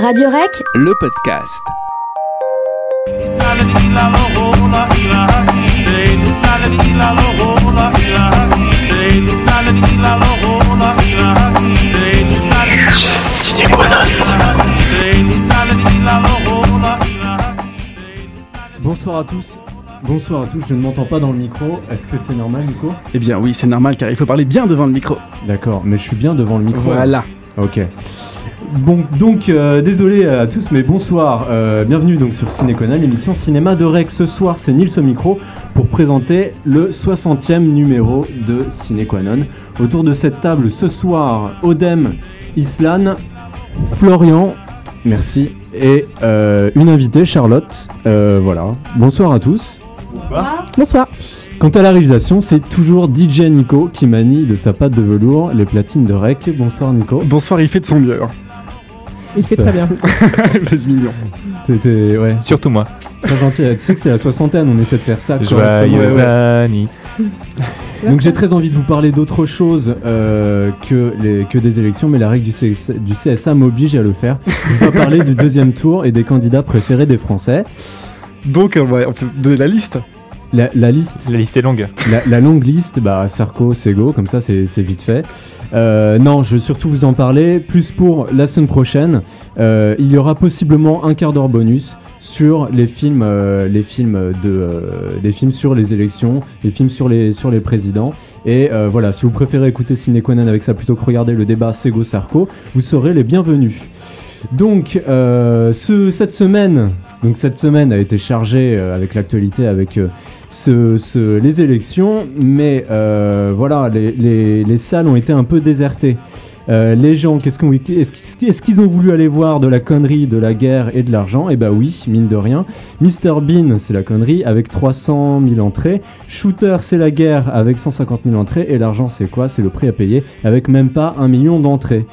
Radio Rec, le podcast. Bonsoir à tous. Bonsoir à tous, je ne m'entends pas dans le micro. Est-ce que c'est normal, Nico? Eh bien oui, c'est normal car il faut parler bien devant le micro. D'accord, mais je suis bien devant le micro. Voilà. Ok. Bon, donc euh, désolé à tous, mais bonsoir. Euh, bienvenue donc sur Cinéconan, l'émission Cinéma de Rec. Ce soir, c'est Nils au micro pour présenter le 60e numéro de Cinéquanon. Autour de cette table ce soir, Odem, Islan, Florian, merci, et euh, une invitée, Charlotte. Euh, voilà. Bonsoir à tous. Bonsoir. Quant à la réalisation, c'est toujours DJ Nico qui manie de sa patte de velours les platines de rec. Bonsoir Nico. Bonsoir, il fait de son mieux. Il fait très bien. c'est mignon. C'était ouais, Surtout moi. très gentil. Tu sais que c'est la soixantaine, on essaie de faire ça. Joyeux Ouais, anniversaire. Donc j'ai très envie de vous parler d'autre chose euh, que, les, que des élections, mais la règle du, CS du CSA m'oblige à le faire. Je vais pas parler du deuxième tour et des candidats préférés des Français. Donc on va on peut donner la liste. La, la liste, La liste est longue. la, la longue liste, bah Sarko, Sego, comme ça c'est vite fait. Euh, non, je veux surtout vous en parler. Plus pour la semaine prochaine, euh, il y aura possiblement un quart d'heure bonus sur les films, euh, les films de, des films sur les élections, les films sur les sur les présidents. Et voilà, si vous préférez écouter Cinequanan avec ça plutôt que regarder le débat Sego Sarko, vous serez les bienvenus. Donc ce, cette semaine, donc cette semaine a été chargée euh, avec l'actualité, avec euh, les élections, mais euh, voilà, les, les- les salles ont été un peu désertées. Les gens, qu'est-ce qu'on, est-ce qu'ils ont voulu aller voir de la connerie, de la guerre et de l'argent? Eh bah oui, mine de rien. Mr Bean, c'est la connerie avec 300 000 entrées. Shooter, c'est la guerre avec 150 000 entrées. Et l'argent, c'est quoi? C'est le prix à payer avec même pas un million d'entrées.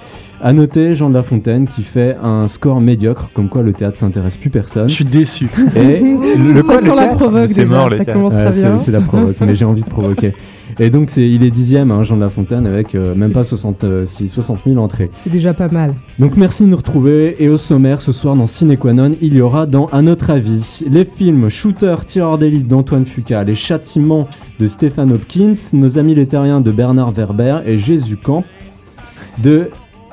À noter Jean de La Fontaine qui fait un score médiocre, comme quoi le théâtre s'intéresse plus personne. Je suis déçu. Et Le ça quoi, le la théâtre provoque C'est mort, le ça théâtre. commence Ouais, très c'est bien. c'est la provoque, mais j'ai envie de provoquer. Et donc c'est, il est dixième, hein, Jean de La Fontaine, avec euh, même pas 66, 60 000 entrées. C'est déjà pas mal. Donc merci de nous retrouver. Et au sommaire, ce soir dans Cinequanon, il y aura dans À notre avis les films Shooter, Tireur d'élite d'Antoine Fuqua, Les châtiments de Stéphane Hopkins, Nos amis les terriens de Bernard Werber et Jésus Camp de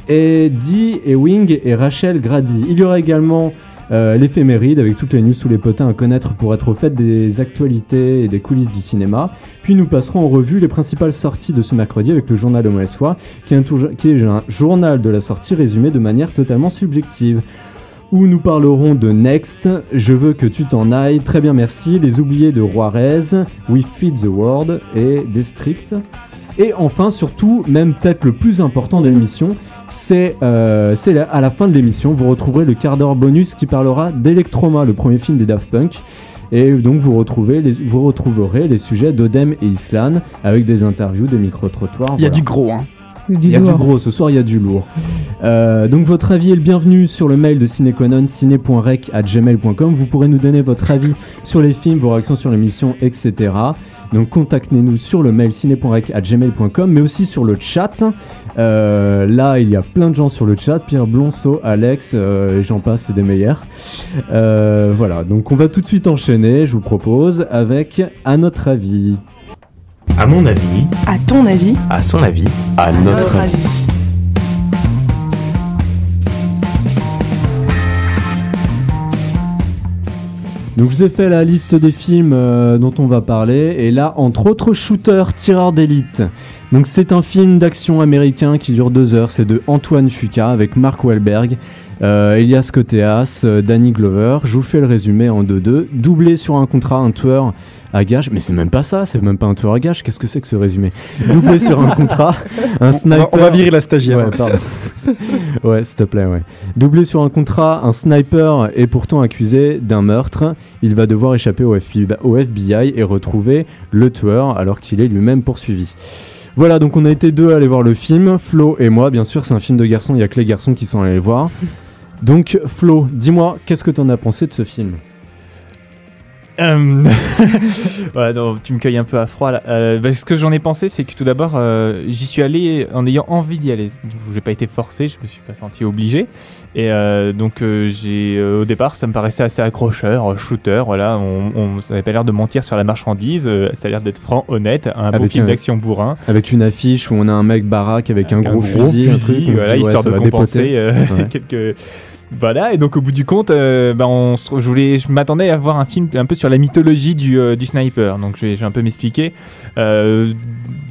Eddie Ewing et Rachel Grady. Il y aura également euh, l'éphéméride avec toutes les news sous les potins à connaître pour être au fait des actualités et des coulisses du cinéma. Puis nous passerons en revue les principales sorties de ce mercredi avec le journal de mauvaise foi, qui est, un journal de la sortie résumé de manière totalement subjective. Où nous parlerons de Next, Je veux que tu t'en ailles, très bien merci, Les oubliés de Juarez, We Feed the World et District. Et enfin, surtout, même peut-être le plus important de l'émission, c'est euh, à la fin de l'émission, vous retrouverez le quart d'heure bonus qui parlera d'Electroma, le premier film des Daft Punk. Et donc vous, retrouvez les- vous retrouverez les sujets d'Odem et Islan avec des interviews, des micro-trottoirs. Il y a voilà. du gros hein. Du Il y a du gros, ce soir il y a du lourd. Euh, donc votre avis est le bienvenu sur le mail de Cinequanon, ciné.rec.gmail.com. Vous pourrez nous donner votre avis sur les films, vos réactions sur l'émission, etc. Donc contactez-nous sur le mail ciné.rec.gmail.com, mais aussi sur le chat. Euh, là, il y a plein de gens sur le chat, Pierre Blonceau, Alex, euh, et j'en passe, c'est des meilleurs. Euh, voilà, donc on va tout de suite enchaîner, je vous propose, avec À notre avis. À mon avis, À ton avis, à son avis, À notre avis. Donc je vous ai fait la liste des films euh, dont on va parler. Et là entre autres Shooter tireur d'élite. Donc c'est un film d'action américain qui dure deux heures, c'est de Antoine Fuqua avec Mark Wahlberg, Elias Koteas, euh, Danny Glover. Je vous fais le résumé en 2-2. Doublé sur un contrat, un tueur à gage, mais c'est même pas ça, c'est même pas un tueur à gage, qu'est-ce que c'est que ce résumé? Doublé sur un contrat, un On va, sniper... on va virer la stagiaire. Ouais, pardon. ouais, s'il te plaît, ouais. Doublé sur un contrat, un sniper est pourtant accusé d'un meurtre. Il va devoir échapper au FBI, au FBI et retrouver le tueur alors qu'il est lui-même poursuivi. Voilà, donc on a été deux à aller voir le film, Flo et moi, bien sûr, c'est un film de garçons, il y a que les garçons qui sont allés le voir. Donc Flo, dis-moi, qu'est-ce que t'en as pensé de ce film Euh, ouais, non, tu me cueilles un peu à froid là. Euh, bah, ce que j'en ai pensé, c'est que tout d'abord, euh, j'y suis allé en ayant envie d'y aller. J'ai pas été forcé, je me suis pas senti obligé. Et euh, donc, euh, j'ai, euh, au départ, ça me paraissait assez accrocheur, shooter. Voilà, on, on, ça avait pas l'air de mentir sur la marchandise. euh, ça a l'air d'être franc, honnête, un beau Avec film d'action bourrin. Avec une affiche où on a un mec baraque avec un, gros, fusil, un truc, voilà, dit, ouais, histoire de compenser euh, Ouais. quelques. Voilà, et donc au bout du compte, euh, bah, on je, voulais, je m'attendais à voir un film un peu sur la mythologie du, euh, du sniper. Donc je vais, je un peu m'expliquer. Euh,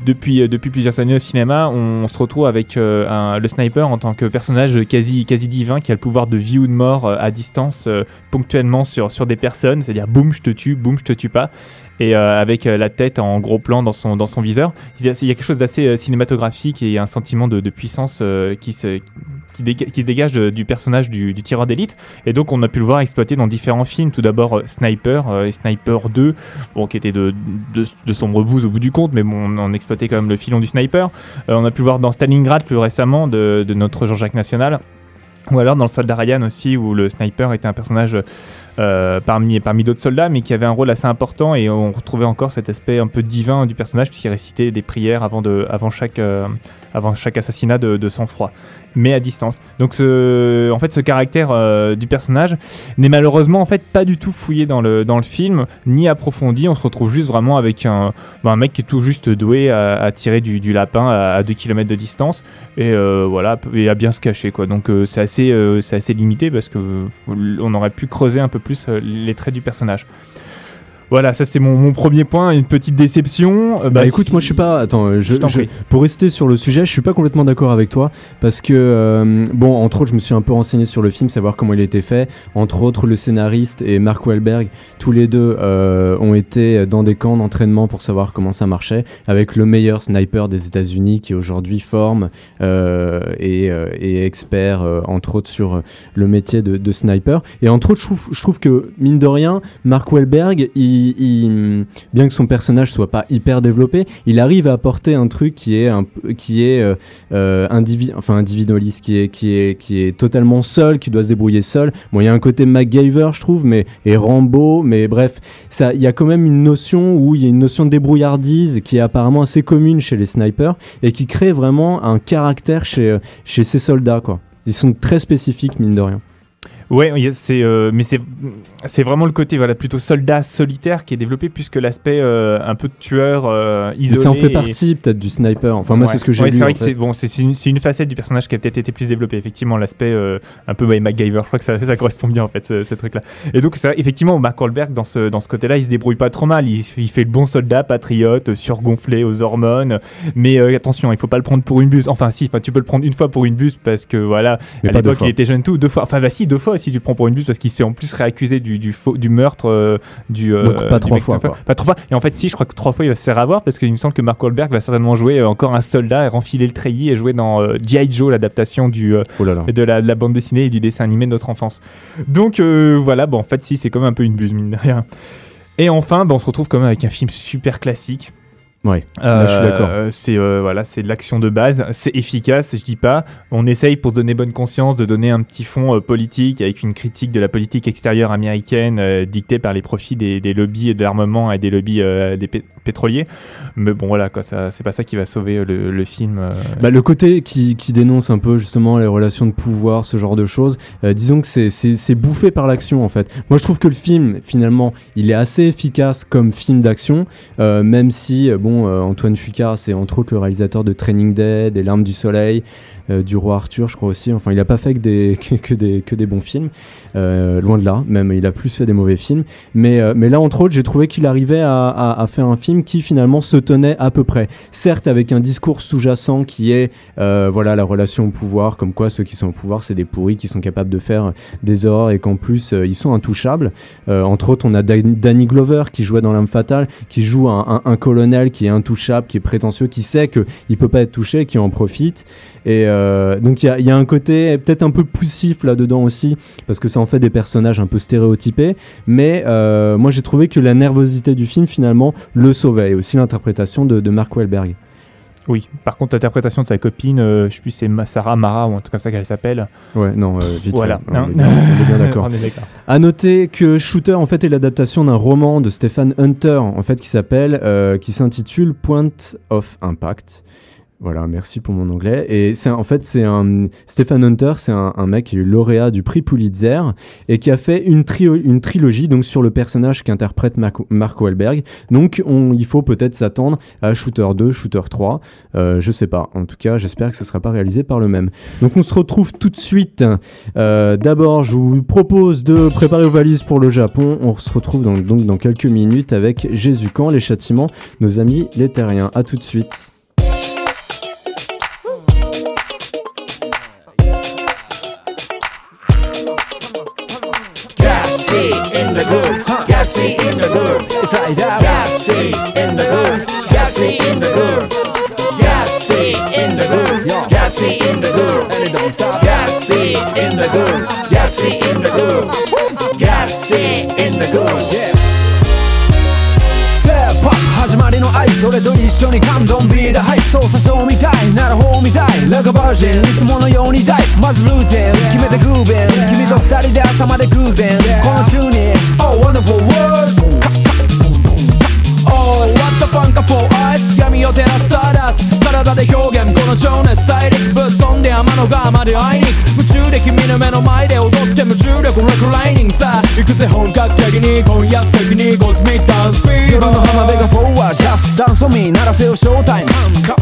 depuis, depuis plusieurs années au cinéma, on, se retrouve avec euh, le sniper en tant que personnage quasi, quasi divin qui a le pouvoir de vie ou de mort euh, à distance euh, ponctuellement sur, sur des personnes. C'est-à-dire boum, je te tue, boum, je te tue pas. Et euh, avec euh, la tête en gros plan dans son, dans son viseur. Il y a, il y a quelque chose d'assez euh, cinématographique et un sentiment de, puissance euh, qui, se, qui, se dégage de- du personnage du, tireur d'élite. Et donc on a pu le voir exploité dans différents films. Tout d'abord euh, Sniper euh, et Sniper 2, bon, qui était de, de, de sombre bouse au bout du compte, mais on, on exploitait quand même le filon du sniper. Euh, on a pu le voir dans Stalingrad plus récemment de, notre Jean-Jacques National. Ou alors dans le soldat Ryan aussi, où le sniper était un personnage euh, parmi, parmi d'autres soldats, mais qui avait un rôle assez important et on retrouvait encore cet aspect un peu divin du personnage, puisqu'il récitait des prières avant, de, avant, chaque, euh, avant chaque assassinat de sang-froid, mais à distance. Donc ce, en fait, ce caractère euh, du personnage n'est malheureusement en fait pas du tout fouillé dans le, dans le film, ni approfondi. On se retrouve juste vraiment avec un, bah, mec qui est tout juste doué à, tirer du, lapin à, à 2 km de distance et euh, voilà et à bien se cacher quoi. Donc euh, c'est assez, c'est assez limité parce que on aurait pu creuser un peu plus les traits du personnage. Voilà, ça c'est mon, mon premier point, une petite déception. Euh, Bah, écoute, si- moi je suis pas. Attends, euh, je, Je pour rester sur le sujet, je suis pas complètement d'accord avec toi parce que euh, bon, entre autres, je me suis un peu renseigné sur le film, savoir comment il était fait. Entre autres, le scénariste et Mark Wahlberg, tous les deux euh, ont été dans des camps d'entraînement pour savoir comment ça marchait, avec le meilleur sniper des États-Unis qui aujourd'hui forme et, et expert entre autres sur le métier de, de sniper. Et entre autres, je trouve, je trouve que mine de rien, Mark Wahlberg, il, bien que son personnage soit pas hyper développé, il arrive à apporter un truc qui est un, qui est euh, euh, indivi- enfin individualiste, qui est qui est qui est totalement seul, qui doit se débrouiller seul. Bon, il y a un côté MacGyver, je trouve, mais et Rambo, mais bref, il y a quand même une notion où il y a une notion de débrouillardise qui est apparemment assez commune chez les snipers et qui crée vraiment un caractère chez chez ces soldats, quoi. Ils sont très spécifiques, mine de rien. Ouais, c'est, euh, mais c'est, c'est vraiment le côté voilà plutôt soldat solitaire qui est développé plus que l'aspect euh, un peu de tueur euh, Mais isolé. ça en fait et- partie peut-être du sniper. Enfin, moi, Ouais. c'est ce que j'ai Ouais, lu. C'est vrai que c'est bon, c'est une, une facette du personnage qui a peut-être été plus développée. Effectivement, l'aspect euh, un peu MacGyver, je crois que ça, ça correspond bien en fait, ce, ce truc-là. Et donc, effectivement, Mark Wahlberg dans ce dans ce côté-là, il se débrouille pas trop mal. Il, il fait le bon soldat, patriote, surgonflé aux hormones. Mais euh, attention, il faut pas le prendre pour une buse. Enfin, si, enfin, tu peux le prendre une fois pour une buse parce que voilà, Mais à l'époque, il était jeune tout, deux fois. Enfin, bah si, deux fois si tu le prends pour une buse parce qu'il s'est en plus réaccusé du, du, faux, du meurtre euh, du. euh, Donc, pas trois fois, quoi. Pas trois fois. Et en fait, si, je crois que trois fois il va se faire avoir parce qu'il me semble que Mark Wahlberg va certainement jouer euh, encore un soldat et renfiler le treillis et jouer dans G.I. Joe, l'adaptation du. Oh là là. de la, de la bande dessinée et du dessin animé de notre enfance. Donc voilà, bon, en fait, si, c'est quand même un peu une buse, mine de rien. Et enfin, bah, on se retrouve quand même avec un film super classique. Ouais, là, je suis d'accord. Euh, C'est euh, voilà, c'est de l'action de base, c'est efficace, je dis pas. On essaye pour se donner bonne conscience de donner un petit fond euh, politique avec une critique de la politique extérieure américaine euh, dictée par les profits des, des lobbies de l'armement et des lobbies euh, des pé- pétroliers. Mais bon voilà quoi, ça c'est pas ça qui va sauver euh, le, film. euh. Bah, le côté qui, qui dénonce un peu justement les relations de pouvoir, ce genre de choses, euh, disons que c'est- c'est bouffé par l'action en fait. Moi je trouve que le film finalement il est assez efficace comme film d'action, même si bon Antoine Fuqua c'est entre autres le réalisateur de Training Day, des Larmes du Soleil, euh, du Roi Arthur je crois aussi. Enfin il a pas fait que des, que, des, que des bons films, euh, loin de là, même il a plus fait des mauvais films. Mais, euh, mais là entre autres j'ai trouvé qu'il arrivait à, faire un film qui finalement se tenait à peu près. Certes avec un discours sous-jacent qui est voilà la relation au pouvoir, comme quoi ceux qui sont au pouvoir c'est des pourris qui sont capables de faire des horreurs et qu'en plus ils sont intouchables. Entre autres on a Dan- Danny Glover qui jouait dans L'âme fatale, qui joue un, un- colonel qui est intouchable, qui est prétentieux, qui sait que il peut pas être touché, qui en profite. Et donc il y a, il y a un côté peut-être un peu poussif là-dedans aussi, parce que ça en fait des personnages un peu stéréotypés. Mais euh, moi j'ai trouvé que la nervosité du film finalement le sauvait, et aussi l'interprétation de, de Mark Wahlberg. Oui. Par contre, l'interprétation de sa copine, euh, je sais plus, c'est Sarah Mara ou un truc comme ça qu'elle s'appelle. Ouais, non, euh, vite Voilà. fait. hein. On est bien, on est bien d'accord. On est d'accord. À noter que Shooter en fait est l'adaptation d'un roman de Stephen Hunter en fait qui s'appelle euh, qui s'intitule Point of Impact. Voilà, merci pour mon anglais. Et c'est en fait c'est un Stephen Hunter, c'est un, un mec qui est lauréat du prix Pulitzer et qui a fait une, une trilogie donc sur le personnage qu'interprète Mark Wahlberg. Donc on, il faut peut-être s'attendre à Shooter 2, Shooter 3. Euh, je sais pas. En tout cas, j'espère que ce sera pas réalisé par le même. Donc on se retrouve tout de suite euh, D'abord, je vous propose de préparer vos valises pour le Japon. On se retrouve donc, donc dans quelques minutes avec Jésus quand les châtiments, nos amis les terriens. A tout de suite. In the good, Galaxy in the good, it's like that. Galaxy in the good, Galaxy in the good, Galaxy in the good, Galaxy in the good, and it don't stop. Galaxy in the good, Galaxy in the good, Galaxy in the good, 愛それと一緒にカムドンビール。はいそうさそうみたいならほうみたい。ラグバージンいつものように大。まずルーティン。決めてグーベン。君と二人で朝まで偶然この中に Oh wonderful world グ Oh wonderful world Oh what the fun か for us 闇を照らすスターダス体で表現。この情熱大陸ぶっ飛んで天の川まで会いに。夢中で君の目の前で踊って無重力レクライニング。さ行くぜ本格的に今夜素敵にコスミックダンス。フィー夜の浜辺がフォーワージャスダンスを見鳴らせよショータイム。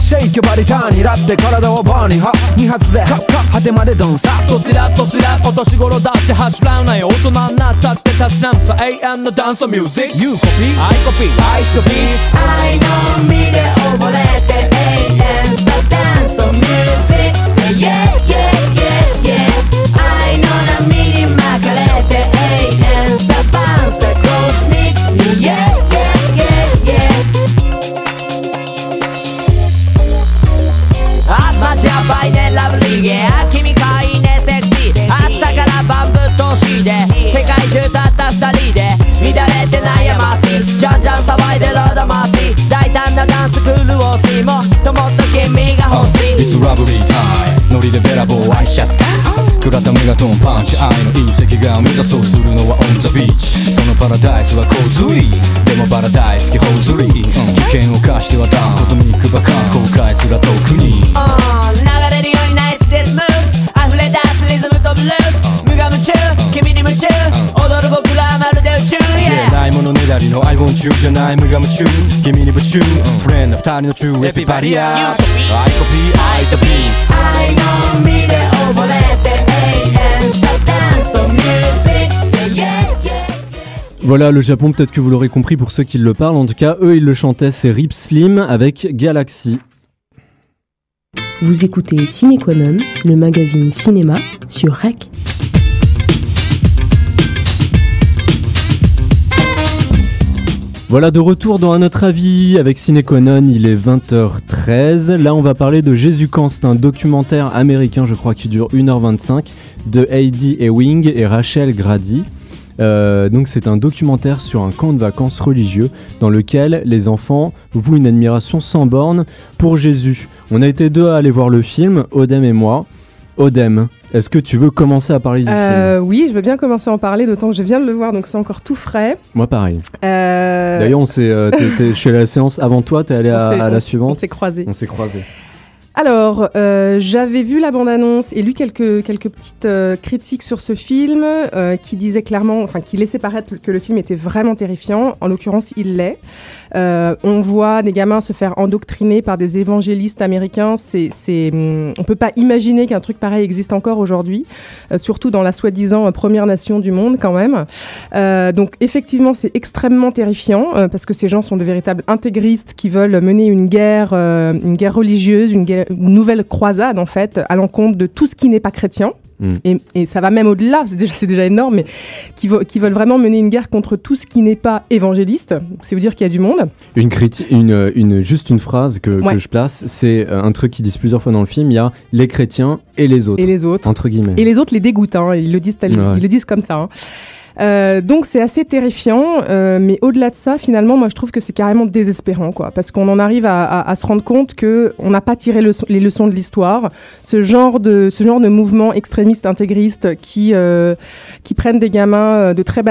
シェイキョバリターンにラって体をバーには二発で。果てまでドンサとスラッとスラッお年頃だってはしらうなよ。大人になったってたしなんさ。永遠のダンスミュージック You copy. I copy. I copy. I know me で mai non mi devo volete. Hey. Eh. でベラボー愛しちゃった。食らたメガトンパンチ愛の隕石が目指そうするのはオンザビーチ。そのパラダイスは洪水。でもパラダイス気ほずり危険を冒してはダンスことに行くバカンス後悔すら遠くに。yeah ないものねだりの I want you じゃない無我夢中君に夢中フレンド二人の中エピバリア I copy I the beat I know me で溺れて永遠さダンスとミュージック Yeah yeah Voilà le Japon, peut-être que vous l'aurez compris pour ceux qui le parlent. En tout cas, eux ils le chantaient, c'est Rip Slim avec Galaxy. Vous écoutez Cinequanon, le magazine cinéma sur REC. Voilà de retour dans un autre avis avec Cinequanon, il est 20h13. Là on va parler de Jésus c'est un documentaire américain je crois qui dure 1h25 de Heidi Ewing et Rachel Grady. Euh, donc c'est un documentaire sur un camp de vacances religieux dans lequel les enfants vouent une admiration sans borne pour Jésus. On a été deux à aller voir le film, Odem et moi. Odem, est-ce que tu veux commencer à parler du film? Euh, oui, je veux bien commencer à en parler, d'autant que je viens de le voir, donc c'est encore tout frais. Moi pareil. Euh, D'ailleurs on s'est, euh, je suis allé à la séance avant toi, t'es allé à, à la suivante. On s'est croisés. On s'est croisés. Alors, j'avais vu la bande-annonce et lu quelques, quelques petites critiques sur ce film qui disaient clairement, enfin qui laissaient paraître que le film était vraiment terrifiant. En l'occurrence, il l'est. Euh, on voit des gamins se faire endoctriner par des évangélistes américains. C'est, c'est, hum, on peut pas imaginer qu'un truc pareil existe encore aujourd'hui, euh, surtout dans la soi-disant euh, première nation du monde quand même. Euh, donc effectivement, c'est extrêmement terrifiant euh, parce que ces gens sont de véritables intégristes qui veulent mener une guerre, euh, une guerre religieuse, une, guerre- une nouvelle croisade en fait, à l'encontre de tout ce qui n'est pas chrétien. Mm. Et, et ça va même au-delà, c'est déjà, énorme, mais qui, vo- qui veulent vraiment mener une guerre contre tout ce qui n'est pas évangéliste. C'est vous dire qu'il y a du monde. Une critique, une, une, juste une phrase que, Ouais. que je place, c'est euh, un truc qu'ils disent plusieurs fois dans le film. Il y a les chrétiens et les autres, Et les autres. entre guillemets. Et les autres les dégoûtent, hein, ils, le disent Ouais. ils le disent comme ça. hein. Euh, donc c'est assez terrifiant, euh, mais au-delà de ça, finalement, moi je trouve que c'est carrément désespérant, quoi, parce qu'on en arrive à, se rendre compte que on n'a pas tiré le- les leçons de l'histoire. Ce genre de ce genre de mouvement extrémiste intégriste qui euh, qui prennent des gamins en très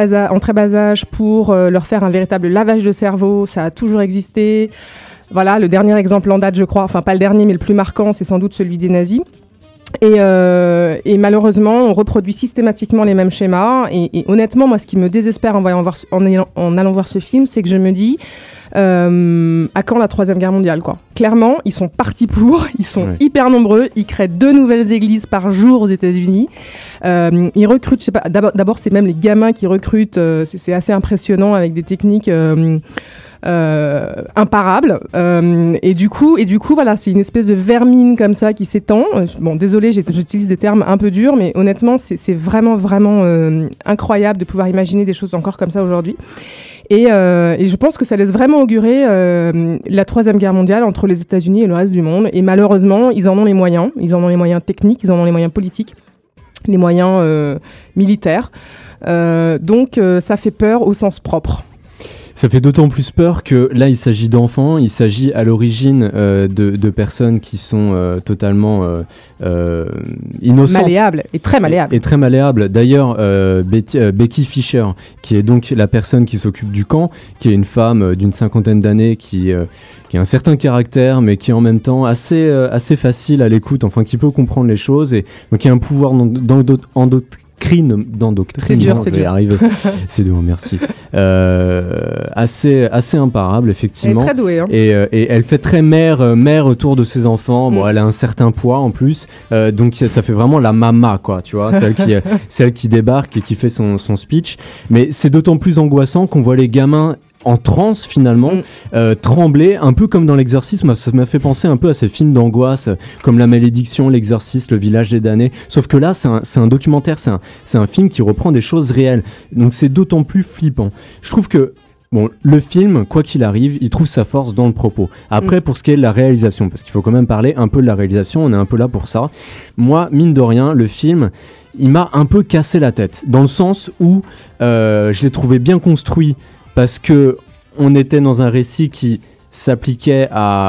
bas âge pour leur faire un véritable lavage de cerveau, ça a toujours existé. Voilà, le dernier exemple en date, je crois, enfin pas le dernier, mais le plus marquant, c'est sans doute celui des nazis. Et, euh, et malheureusement, on reproduit systématiquement les mêmes schémas. Et, et honnêtement, moi, ce qui me désespère en, voyant voir, en, ayant- en allant voir ce film, c'est que je me dis, euh, à quand la troisième guerre mondiale, quoi? Clairement, ils sont partis pour. Ils sont hyper nombreux. Ils créent deux nouvelles églises par jour aux États-Unis. Euh, ils recrutent, je sais pas. D'abord, c'est même les gamins qui recrutent. euh, c'est, c'est assez impressionnant avec des techniques. Euh, imparable. Euh, et du coup et du coup voilà c'est une espèce de vermine comme ça qui s'étend. Euh, bon désolé j'utilise des termes un peu durs mais honnêtement c'est vraiment vraiment euh, incroyable de pouvoir imaginer des choses encore comme ça aujourd'hui. Et, euh, et je pense que ça laisse vraiment augurer euh, la troisième guerre mondiale entre les États-Unis et le reste du monde. Et malheureusement ils en ont les moyens. Ils en ont les moyens techniques ils en ont les moyens politiques les moyens militaires. Donc ça fait peur au sens propre Ça fait d'autant plus peur que là, il s'agit d'enfants, il s'agit à l'origine euh, de, de personnes qui sont euh, totalement euh, innocentes. malléable et très malléable Et, et très malléable. D'ailleurs, Betty- Becky Fisher, qui est donc la personne qui s'occupe du camp, qui est une femme d'une cinquantaine d'années qui, qui a un certain caractère, mais qui est en même temps assez, assez facile à l'écoute, enfin qui peut comprendre les choses et donc qui a un pouvoir d'en- d'endo- endoctrine, d'endoctrine. C'est dur, je vais dur. arriver. c'est dur, merci. Euh, assez, assez imparable, elle est effectivement. très douée hein. Et, euh, et elle fait très mère, euh, mère autour de ses enfants. Bon, Mm. elle a un certain poids en plus, Euh, donc ça fait vraiment la mama, quoi, tu vois, celle qui, celle qui débarque et qui fait son, son speech. Mais c'est d'autant plus angoissant qu'on voit les gamins en transe finalement, Mm. euh, trembler, un peu comme dans l'exorcisme. Ça m'a fait penser un peu à ces films d'angoisse, comme La Malédiction, L'exorciste, Le Village des damnés. Sauf que là, c'est un, documentaire, c'est un, film qui reprend des choses réelles. Donc c'est d'autant plus flippant. Je trouve que Bon, le film, quoi qu'il arrive, il trouve sa force dans le propos. Après, pour ce qui est de la réalisation, parce qu'il faut quand même parler un peu de la réalisation, on est un peu là pour ça. Moi, mine de rien, le film, il m'a un peu cassé la tête, dans le sens où euh, je l'ai trouvé bien construit, parce que on était dans un récit qui s'appliquait à,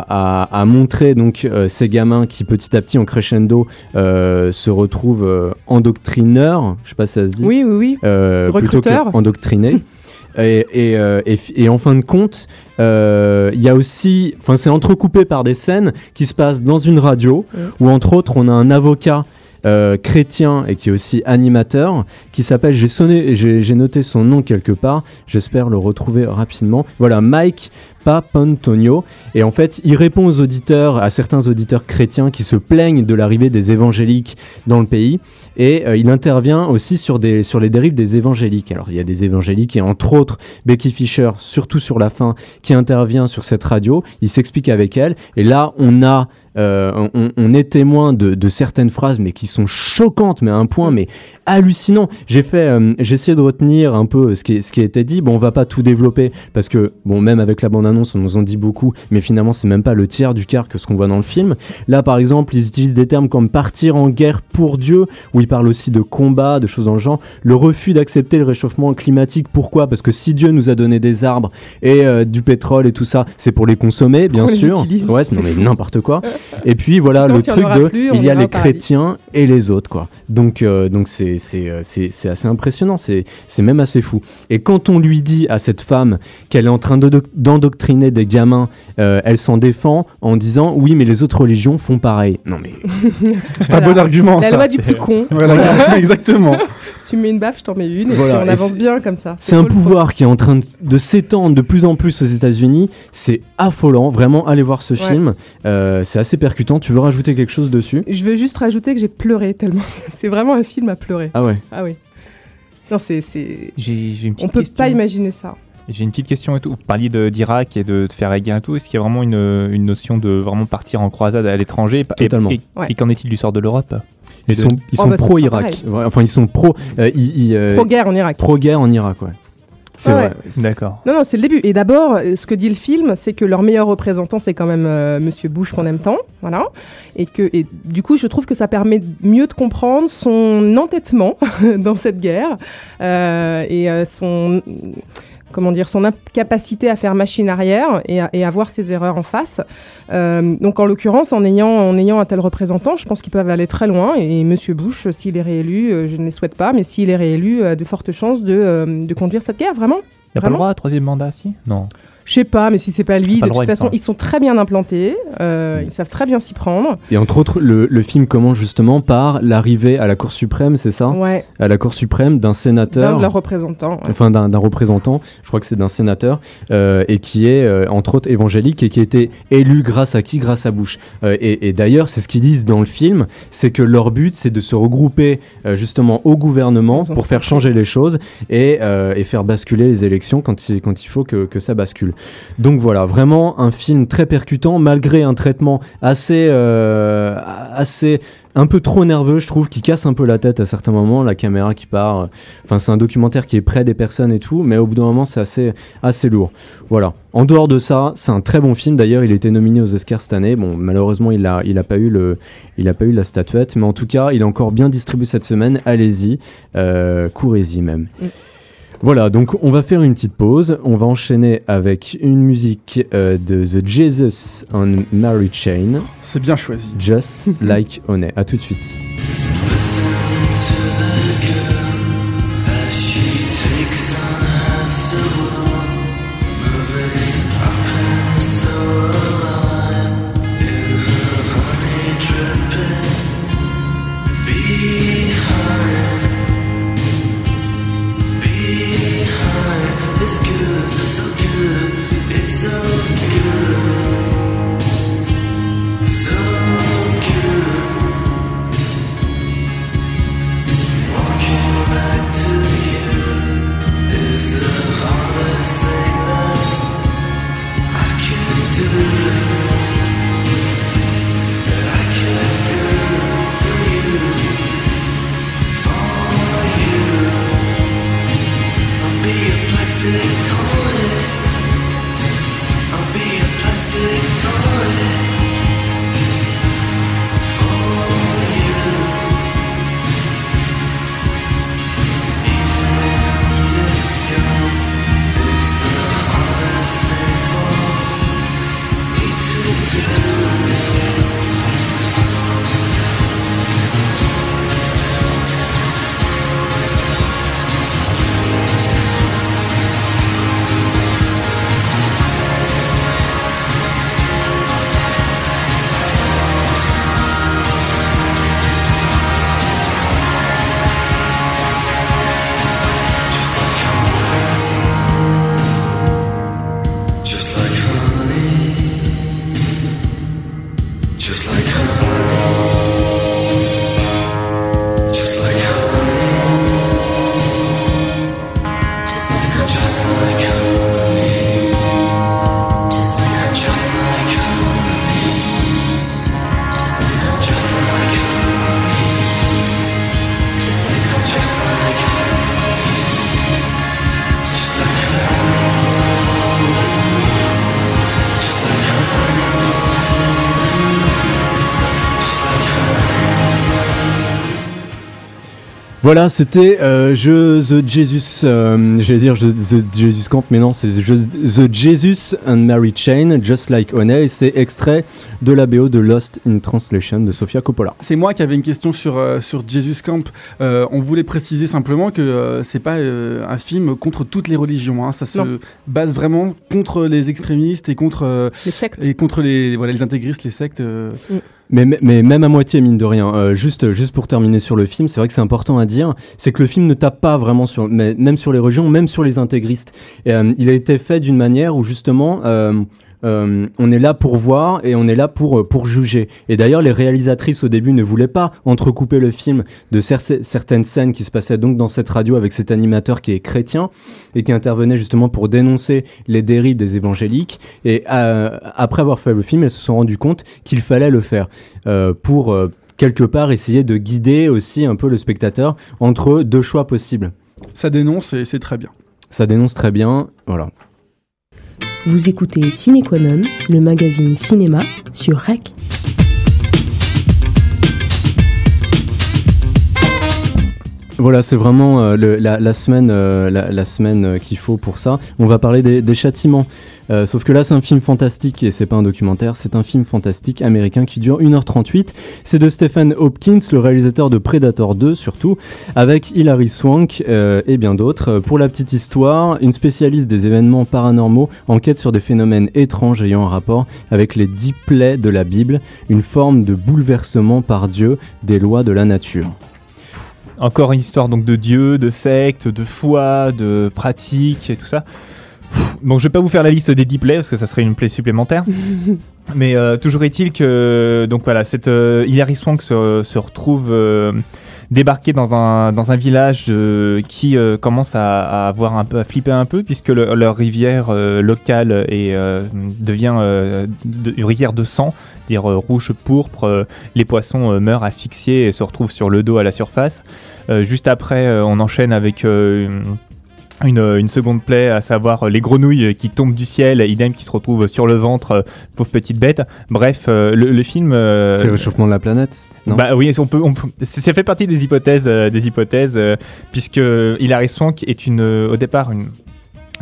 à- à montrer donc euh, ces gamins qui petit à petit en crescendo euh, se retrouvent euh, endoctrineurs, je sais pas si ça se dit oui oui oui euh, plutôt que Recruteur. endoctriné. et, et, et fi- et en fin de compte, il y a aussi, enfin c'est entrecoupé par des scènes qui se passent dans une radio, où entre autres on a un avocat euh, chrétien et qui est aussi animateur, qui s'appelle, j'ai sonné, j'ai j'ai noté son nom quelque part, j'espère le retrouver rapidement. Voilà, Mike Papantonio. Et en fait, il répond aux auditeurs, à certains auditeurs chrétiens qui se plaignent de l'arrivée des évangéliques dans le pays. Et euh, il intervient aussi sur, des, sur les dérives des évangéliques. Alors, il y a des évangéliques et entre autres Becky Fisher, surtout sur la fin, qui intervient sur cette radio. Il s'explique avec elle. Et là, on a. euh, on, est témoin de, certaines phrases, mais qui sont choquantes, mais à un point, mais hallucinant. J'ai fait, euh, j'ai essayé de retenir un peu ce qui, ce qui a été dit. Bon, on va pas tout développer parce que, bon, même avec la bande-annonce, on nous en dit beaucoup, mais finalement, c'est même pas le tiers du quart que ce qu'on voit dans le film. Là, par exemple, ils utilisent des termes comme partir en guerre pour Dieu, où ils parlent aussi de combat, de choses dans le genre. Le refus d'accepter le réchauffement climatique. Pourquoi? Parce que si Dieu nous a donné des arbres et euh, du pétrole et tout ça, c'est pour les consommer, bien sûr. ouais, non mais n'importe quoi. Et puis voilà le truc de, plus, il y a les chrétiens et les autres quoi. Donc euh, donc c'est c'est euh, c'est c'est assez impressionnant, c'est c'est même assez fou. Et quand on lui dit à cette femme qu'elle est en train de- d'endoctriner des gamins, euh, elle s'en défend en disant oui mais les autres religions font pareil. Non mais C'est un Voilà. bon argument, La ça. loi du plus con. Voilà, exactement. Tu me mets une baffe, je t'en mets une, et puis on et avance bien comme ça. c'est un pouvoir qui est en train de, de s'étendre de plus en plus aux États-Unis. C'est affolant, vraiment allez voir ce Ouais. film. Euh, c'est assez percutant. Tu veux rajouter quelque chose dessus? Je veux juste rajouter que j'ai pleuré tellement. C'est vraiment un film à pleurer. Ah ouais. Ah oui. Non, c'est. On peut question. pas imaginer ça. J'ai une petite question et tout. Vous parliez d'Irak et de, de faire la guerre et tout. Est-ce qu'il y a vraiment une, une notion de vraiment partir en croisade à l'étranger? Totalement. Et, Ouais. et qu'en est-il du sort de l'Europe? Ils de- sont, ils Oh, sont bah, ce pro sera Irak. pareil. Ouais, Enfin, ils sont pro. euh, ils- ils, euh, Pro-guerre en Irak. pro guerre en Irak, ouais. C'est Ouais, vrai. D'accord. Non, non, c'est le début. Et d'abord, euh, ce que dit le film, c'est que leur meilleur représentant, c'est quand même euh, Monsieur Bush qu'on aime tant, voilà. Et que, et du coup, je trouve que ça permet de mieux de comprendre son entêtement dans cette guerre euh, et euh, son, comment dire, son incapacité à faire machine arrière et à, et à voir ses erreurs en face. Euh, donc, en l'occurrence, en ayant, en ayant un tel représentant, je pense qu'ils peuvent aller très loin. Et Monsieur Bush, s'il est réélu, euh, je ne les souhaite pas, mais s'il est réélu, euh, de fortes chances de, de conduire cette guerre, vraiment. Il a pas le droit à troisième mandat, si? Non. Je sais pas, mais si c'est pas lui, Pas de toute façon, ils sont très bien implantés, euh, ils savent très bien s'y prendre. Et entre autres, le, le film commence justement par l'arrivée à la Cour suprême, c'est ça? Ouais, À la Cour suprême d'un d'un sénateur. représentants. ouais. enfin d'un d'un représentant, je crois que c'est d'un sénateur, euh, et qui est euh, entre autres évangélique et qui a été élu grâce à qui? Grâce à Bush. Euh, et et d'ailleurs, c'est ce qu'ils disent dans le film, c'est que leur but, c'est de se regrouper euh, justement au gouvernement pour faire changer les choses et, euh, et faire basculer les élections quand il, quand il faut que, que ça bascule. Donc voilà, vraiment un film très percutant, malgré un traitement assez, euh, assez un peu trop nerveux, je trouve, qui casse un peu la tête à certains moments, la caméra qui part. euh, Enfin, c'est un documentaire qui est près des personnes et tout, mais au bout d'un moment, c'est assez, assez lourd. Voilà. En dehors de ça, c'est un très bon film. D'ailleurs, il était nominé aux Oscars cette année. Bon, malheureusement, il a, il a pas eu le, il a pas eu la statuette, mais en tout cas, il est encore bien distribué cette semaine. Allez-y, euh, courez-y même. Mm. Voilà, donc on va faire une petite pause. On va enchaîner avec une musique euh, de The Jesus on Mary Chain, C'est bien choisi. Just Like Honey. À tout de suite. Voilà, c'était euh, je The Jesus, euh, j'allais dire je- The Jesus Camp, mais non, c'est The Jesus and Mary Chain, Just Like Honey, et c'est extrait de la BO de Lost in Translation de Sofia Coppola. C'est moi qui avais une question sur, euh, sur Jesus Camp. Euh, on voulait préciser simplement que euh, c'est pas euh, un film contre toutes les religions. hein. Ça se Non. base vraiment contre les extrémistes et contre, euh, Les sectes. et contre les, voilà, les intégristes, les sectes. euh. Mais, mais, même à moitié, mine de rien. Euh, juste, juste pour terminer sur le film, c'est vrai que c'est important à dire, c'est que le film ne tape pas vraiment sur, mais, même sur les religions, même sur les intégristes. Et, euh, il a été fait d'une manière où justement, euh, euh, on est là pour voir et on est là pour, euh, pour juger. Et d'ailleurs, les réalisatrices au début ne voulaient pas entrecouper le film de cer- certaines scènes qui se passaient donc dans cette radio avec cet animateur qui est chrétien et qui intervenait justement pour dénoncer les dérives des évangéliques. Et euh, après avoir fait le film, elles se sont rendues compte qu'il fallait le faire euh, pour quelque part essayer de guider aussi un peu le spectateur entre deux choix possibles. Ça dénonce et c'est très bien. Ça dénonce très bien. Voilà. Vous écoutez Ciné Qua Non, le magazine cinéma sur REC. Voilà, c'est vraiment euh, le- la, la semaine, euh, la, la semaine euh, qu'il faut pour ça. On va parler des, des châtiments. Sauf que là, c'est un film fantastique et c'est pas un documentaire. C'est un film fantastique américain qui dure 1h38. C'est de Stephen Hopkins, le réalisateur de Predator 2 surtout, avec Hilary Swank et bien d'autres. Pour la petite histoire, une spécialiste des événements paranormaux enquête sur des phénomènes étranges ayant un rapport avec les dix plaies de la Bible, une forme de bouleversement par Dieu des lois de la nature. Encore une histoire donc de Dieu, de secte, de foi, de pratique et tout ça. Bon, je vais pas vous faire la liste des 10 plays parce que ça serait une plaie supplémentaire. Mais euh, toujours est-il que donc voilà, cette euh, Hilary Swank se, se retrouve débarquée dans un dans un village euh, qui euh, commence à, avoir un peu à flipper un peu puisque le- leur rivière euh, locale est, devient de- une rivière de sang, dire rouge pourpre. les poissons meurent asphyxiés et se retrouvent sur le dos à la surface. Juste après, on enchaîne avec une, une, seconde plaie, à savoir les grenouilles qui tombent du ciel, idem qui se retrouvent sur le ventre, pauvres petites bêtes. Bref, le, le film. C'est le réchauffement de la planète non bah oui, on peut, on peut- ça fait partie des hypothèses, euh, des hypothèses, euh, puisque Hilary Swank est une, euh, au départ une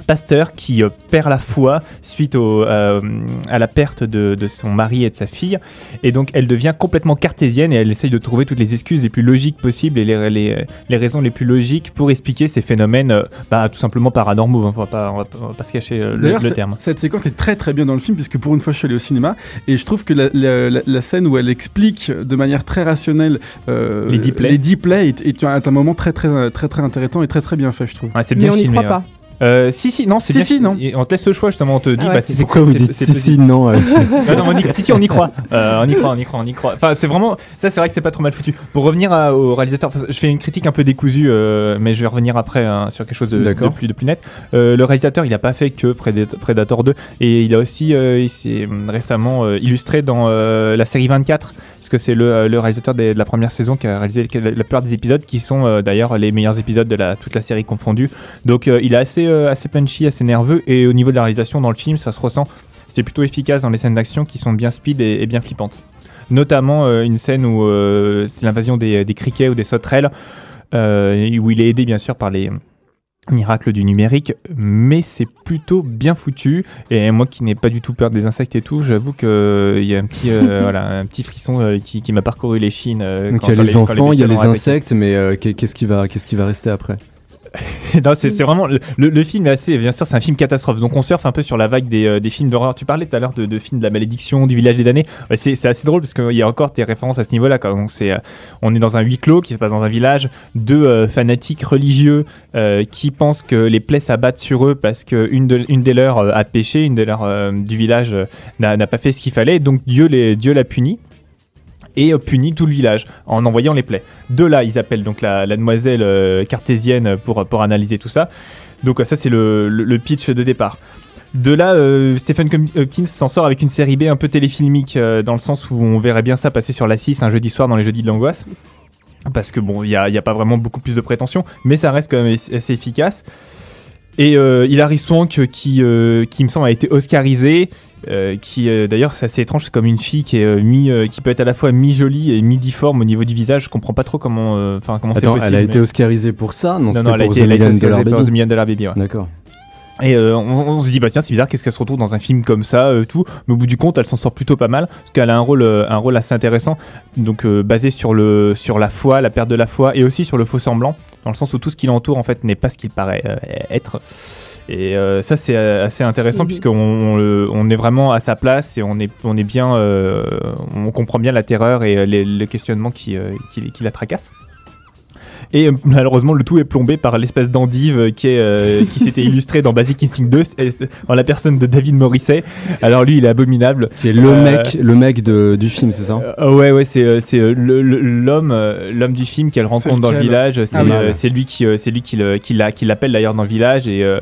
pasteur qui euh, perd la foi suite au, euh, à la perte de, de son mari et de sa fille, et donc elle devient complètement cartésienne et elle essaye de trouver toutes les excuses les plus logiques possibles et les, les, les raisons les plus logiques pour expliquer ces phénomènes, euh, bah, tout simplement paranormaux. hein, on va pas, on va pas, on va pas se cacher le, terme. cette séquence est très très bien dans le film, puisque pour une fois je suis allé au cinéma, et je trouve que la, la- la- la scène où elle explique de manière très rationnelle euh, Les les dix plaies est, est un, est un moment très très très très intéressant et très très bien fait, je trouve. Ouais, c'est Mais on n'y croit hein. pas. Euh, si, si, non, c'est Si, bien. si, non. Et On te laisse le choix, justement, on te dit, Ah ouais. bah, si c'est Pourquoi vous dites si, si, non euh, Non, non, on y- si, si, on y croit. Euh, on y croit, on y croit, on y croit. Enfin, c'est vraiment. Ça, c'est vrai que c'est pas trop mal foutu. Pour revenir à- au réalisateur, je fais une critique un peu décousue, euh, mais je vais revenir après hein, sur quelque chose de, de plus, de plus net. Euh, le réalisateur, il a pas fait que Predat- Predator 2, et il a aussi, euh, il s'est hum, récemment euh, illustré dans euh, la série 24, parce que c'est le, euh, réalisateur de la première saison qui a réalisé la, plupart des épisodes, qui sont euh, d'ailleurs les meilleurs épisodes de la, toute la série confondue. Donc, euh, il est assez, punchy, assez nerveux, et au niveau de la réalisation dans le film, ça se ressent. C'est plutôt efficace dans les scènes d'action qui sont bien speed et, bien flippantes. Notamment une scène où c'est l'invasion des, des criquets ou des sauterelles, où il est aidé bien sûr par les miracles du numérique, mais c'est plutôt bien foutu. Et moi qui n'ai pas du tout peur des insectes et tout, j'avoue qu'il y a un petit, euh, voilà, un petit frisson euh, qui, qui m'a parcouru les chines. euh, Donc quand- il y a les enfants, il y a les insectes, mais euh, qu'est- qu'est-ce qui va, qu'est-ce qui va rester après? c'est vraiment le, film est assez bien sûr c'est un film catastrophe. Donc on surfe un peu sur la vague des, euh, films d'horreur. Tu parlais tout à l'heure de, de films de la malédiction du village des damnés. C'est assez drôle parce qu'il y a encore des références à ce niveau là quoi. donc c'est euh, on est dans un huis clos qui se passe dans un village deux euh, fanatiques religieux euh, qui pensent que les plaies s'abattent sur eux parce que une, de- une des leurs a péché une des leurs du village n'a n'a pas fait ce qu'il fallait. Donc Dieu les Dieu l'a puni et euh, punit tout le village en envoyant les plaies. De là, ils appellent donc la, demoiselle euh, cartésienne pour, pour analyser tout ça. Donc euh, ça, c'est le, le- pitch de départ. De là, Stephen Hopkins s'en sort avec une série B un peu téléfilmique, dans le sens où on verrait bien ça passer sur la 6 un jeudi soir dans les jeudis de l'angoisse. Parce que bon, il n'y a, a pas vraiment beaucoup plus de prétention, mais ça reste quand même assez efficace. Et euh, Hilary Swank, qui, euh, qui me semble a été oscarisée, euh, qui euh, d'ailleurs c'est assez étrange, c'est comme une fille qui est euh, mi, euh, qui peut être à la fois mi jolie et mi difforme au niveau du visage. Je comprends pas trop comment, euh, enfin comment c'est possible. elle a mais- été oscarisée pour ça? Non, non, non, elle a pour été, The elle a été Million oscarisée Dollar Baby. The Million Dollar Baby, ouais. D'accord. Et euh, on, on se dit bah tiens c'est bizarre qu'est-ce qu'elle se retrouve dans un film comme ça euh, tout. Mais au bout du compte elle s'en sort plutôt pas mal parce qu'elle a un rôle euh, un rôle assez intéressant. Donc basé sur le sur la foi la perte de la foi et aussi sur le faux semblant dans le sens où tout ce qui l'entoure en fait n'est pas ce qu'il paraît être. Et ça c'est assez intéressant Mhm. puisqu'on on, on est vraiment à sa place et on est on est bien on comprend bien la terreur et les, le questionnement qui, qui qui la tracasse et euh, malheureusement, le tout est plombé par l'espèce d'endive qui, est, euh, qui s'était illustré dans Basic Instinct 2 c'est- c'est- en la personne de David Morisset. Alors lui, il est abominable. Qui est le Euh, mec, le mec de, du film, c'est ça? Euh, ouais, ouais, c'est euh, c'est euh, l'homme, euh, l'homme du film qu'elle rencontre dans le village. C'est Ah, euh, c'est lui qui, euh, c'est lui qui le- qui l'a- qui l'appelle d'ailleurs dans le village et euh,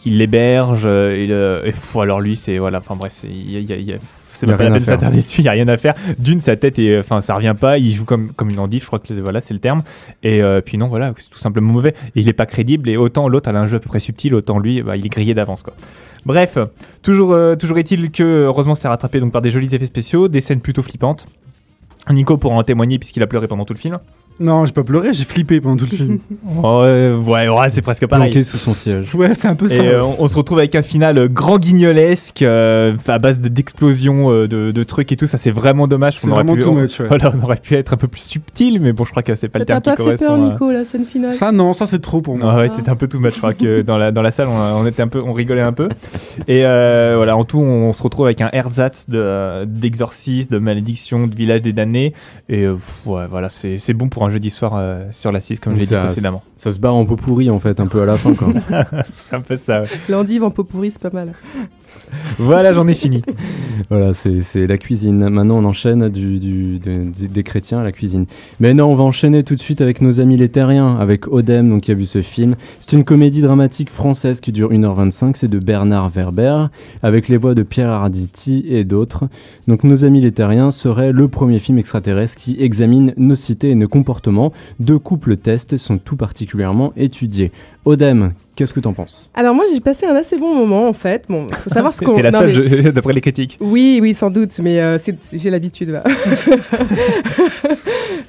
qui l'héberge. euh, et, pff, alors lui, c'est voilà, enfin bref, c'est il y a- il y a- il y a- c'est pas la peine de s'attarder dessus, il y a rien à faire. D'une, sa tête et enfin ça revient pas, il joue comme comme une endive, je crois que voilà c'est le terme. Et euh, puis non, voilà, c'est tout simplement mauvais. Et il est pas crédible et autant l'autre a un jeu à peu près subtil, autant lui, bah, il est grillé d'avance quoi. Bref, toujours euh, toujours est-il que heureusement c'est rattrapé donc par des jolis effets spéciaux, des scènes plutôt flippantes. Nico pourra en témoigner puisqu'il a pleuré pendant tout le film. Non, j'ai pas pleuré, j'ai flippé pendant tout le film. Oh, euh, ouais, ouais, c'est presque pareil. Planqué sous son siège. Ouais, c'est un peu ça. Et euh, on, on se retrouve avec un final euh, grand guignolesque euh, à base de- d'explosions, euh, de, de trucs et tout. Ça, c'est vraiment dommage. C'est On aurait vraiment pu, too on, much, ouais. voilà, on aurait pu être un peu plus subtil, mais bon, je crois que c'est pas Ça le terme qui pas fait peur, correspond. Nico, la scène finale? Ça, non, ça c'est trop pour moi. Ah ouais, c'était un peu too much. Je crois que dans la, dans la salle, on, on était un peu, on rigolait un peu. Et euh, voilà, en tout, on, se retrouve avec un ersatz de- d'exorcisme, de, malédiction, de village des damnés. Et euh, pff, ouais, voilà, c'est c'est bon pour un jeudi soir euh, sur la 6, comme je l'ai dit précédemment. Ça se barre en pot pourri en fait, un peu à la fin c'est un peu ça. ouais. L'endive en pot pourri, c'est pas mal. Voilà, j'en ai fini. Voilà, c'est la cuisine. Maintenant, on enchaîne du, du- de- du- des chrétiens à la cuisine. Mais non, on va enchaîner tout de suite avec nos amis les terriens, avec Odem, donc qui a vu ce film. C'est une comédie dramatique française qui dure 1h25. C'est de Bernard Werber, avec les voix de Pierre Arditi et d'autres. Donc, Nos amis les terriens serait le premier film extraterrestre qui examine nos cités et nos comportements. Deux couples tests sont tout particulièrement étudiés. Odem, qu'est-ce que t'en penses Alors moi, j'ai passé un assez bon moment en fait. Bon, faut savoir ce qu'on. T'es la seule, mais- je- d'après les critiques. Oui, oui, sans doute, mais euh, c'est- j'ai l'habitude.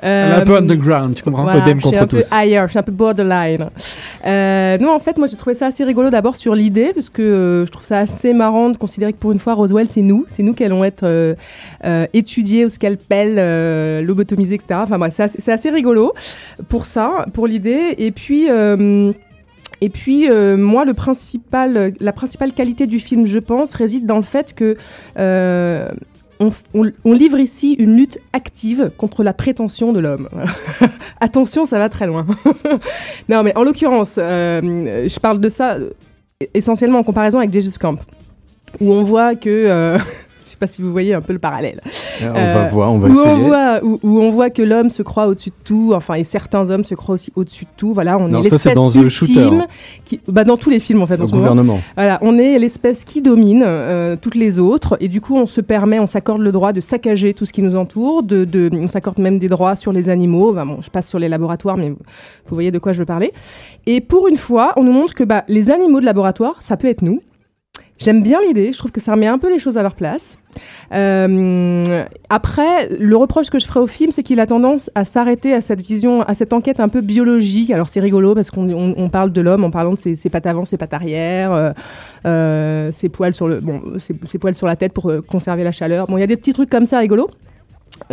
un peu Euh, underground, tu comprends Voilà, je suis un peu ailleurs, je suis un peu borderline. Euh, non, en fait, moi j'ai trouvé ça assez rigolo d'abord sur l'idée, parce que euh, je trouve ça assez marrant de considérer que pour une fois, Roswell, c'est nous, c'est nous qui allons être euh, euh, étudiés au scalpel, euh, lobotomisés, etc. Enfin bref, c'est assez, c'est assez rigolo pour ça, pour l'idée. Et puis. Euh, et puis, euh, moi, principal, la principale qualité du film, je pense, réside dans le fait que euh, livre ici une lutte active contre la prétention de l'homme. Attention, ça va très loin. non, mais en l'occurrence, euh, je parle de ça euh, essentiellement en comparaison avec Jesus Camp, où on voit que... sais pas si vous voyez un peu le parallèle. On va Euh, voir, on va où essayer. on voit, où, où on voit que l'homme se croit au-dessus de tout, enfin, et certains hommes se croient aussi au-dessus de tout. Voilà, on Non, est l'espèce ultime qui, bah, dans tous les films en fait. en Dans ce ce moment. gouvernement. Voilà, on est l'espèce qui domine euh, toutes les autres, et du coup, on se permet, on s'accorde le droit de saccager tout ce qui nous entoure, de, de- on s'accorde même des droits sur les animaux. Bah, bon, je passe sur les laboratoires, mais vous voyez de quoi je veux parler. Et pour une fois, on nous montre que bah, les animaux de laboratoire, ça peut être nous. J'aime bien l'idée, je trouve que ça remet un peu les choses à leur place. Euh, après, le reproche que je ferai au film, c'est qu'il a tendance à s'arrêter à cette vision, à cette enquête un peu biologique. Alors c'est rigolo parce qu'on on- on parle de l'homme en parlant de ses, pattes avant, ses pattes arrière, euh, euh, ses poils sur le, bon, ses, poils sur la tête pour conserver la chaleur. Bon, il y a des petits trucs comme ça rigolos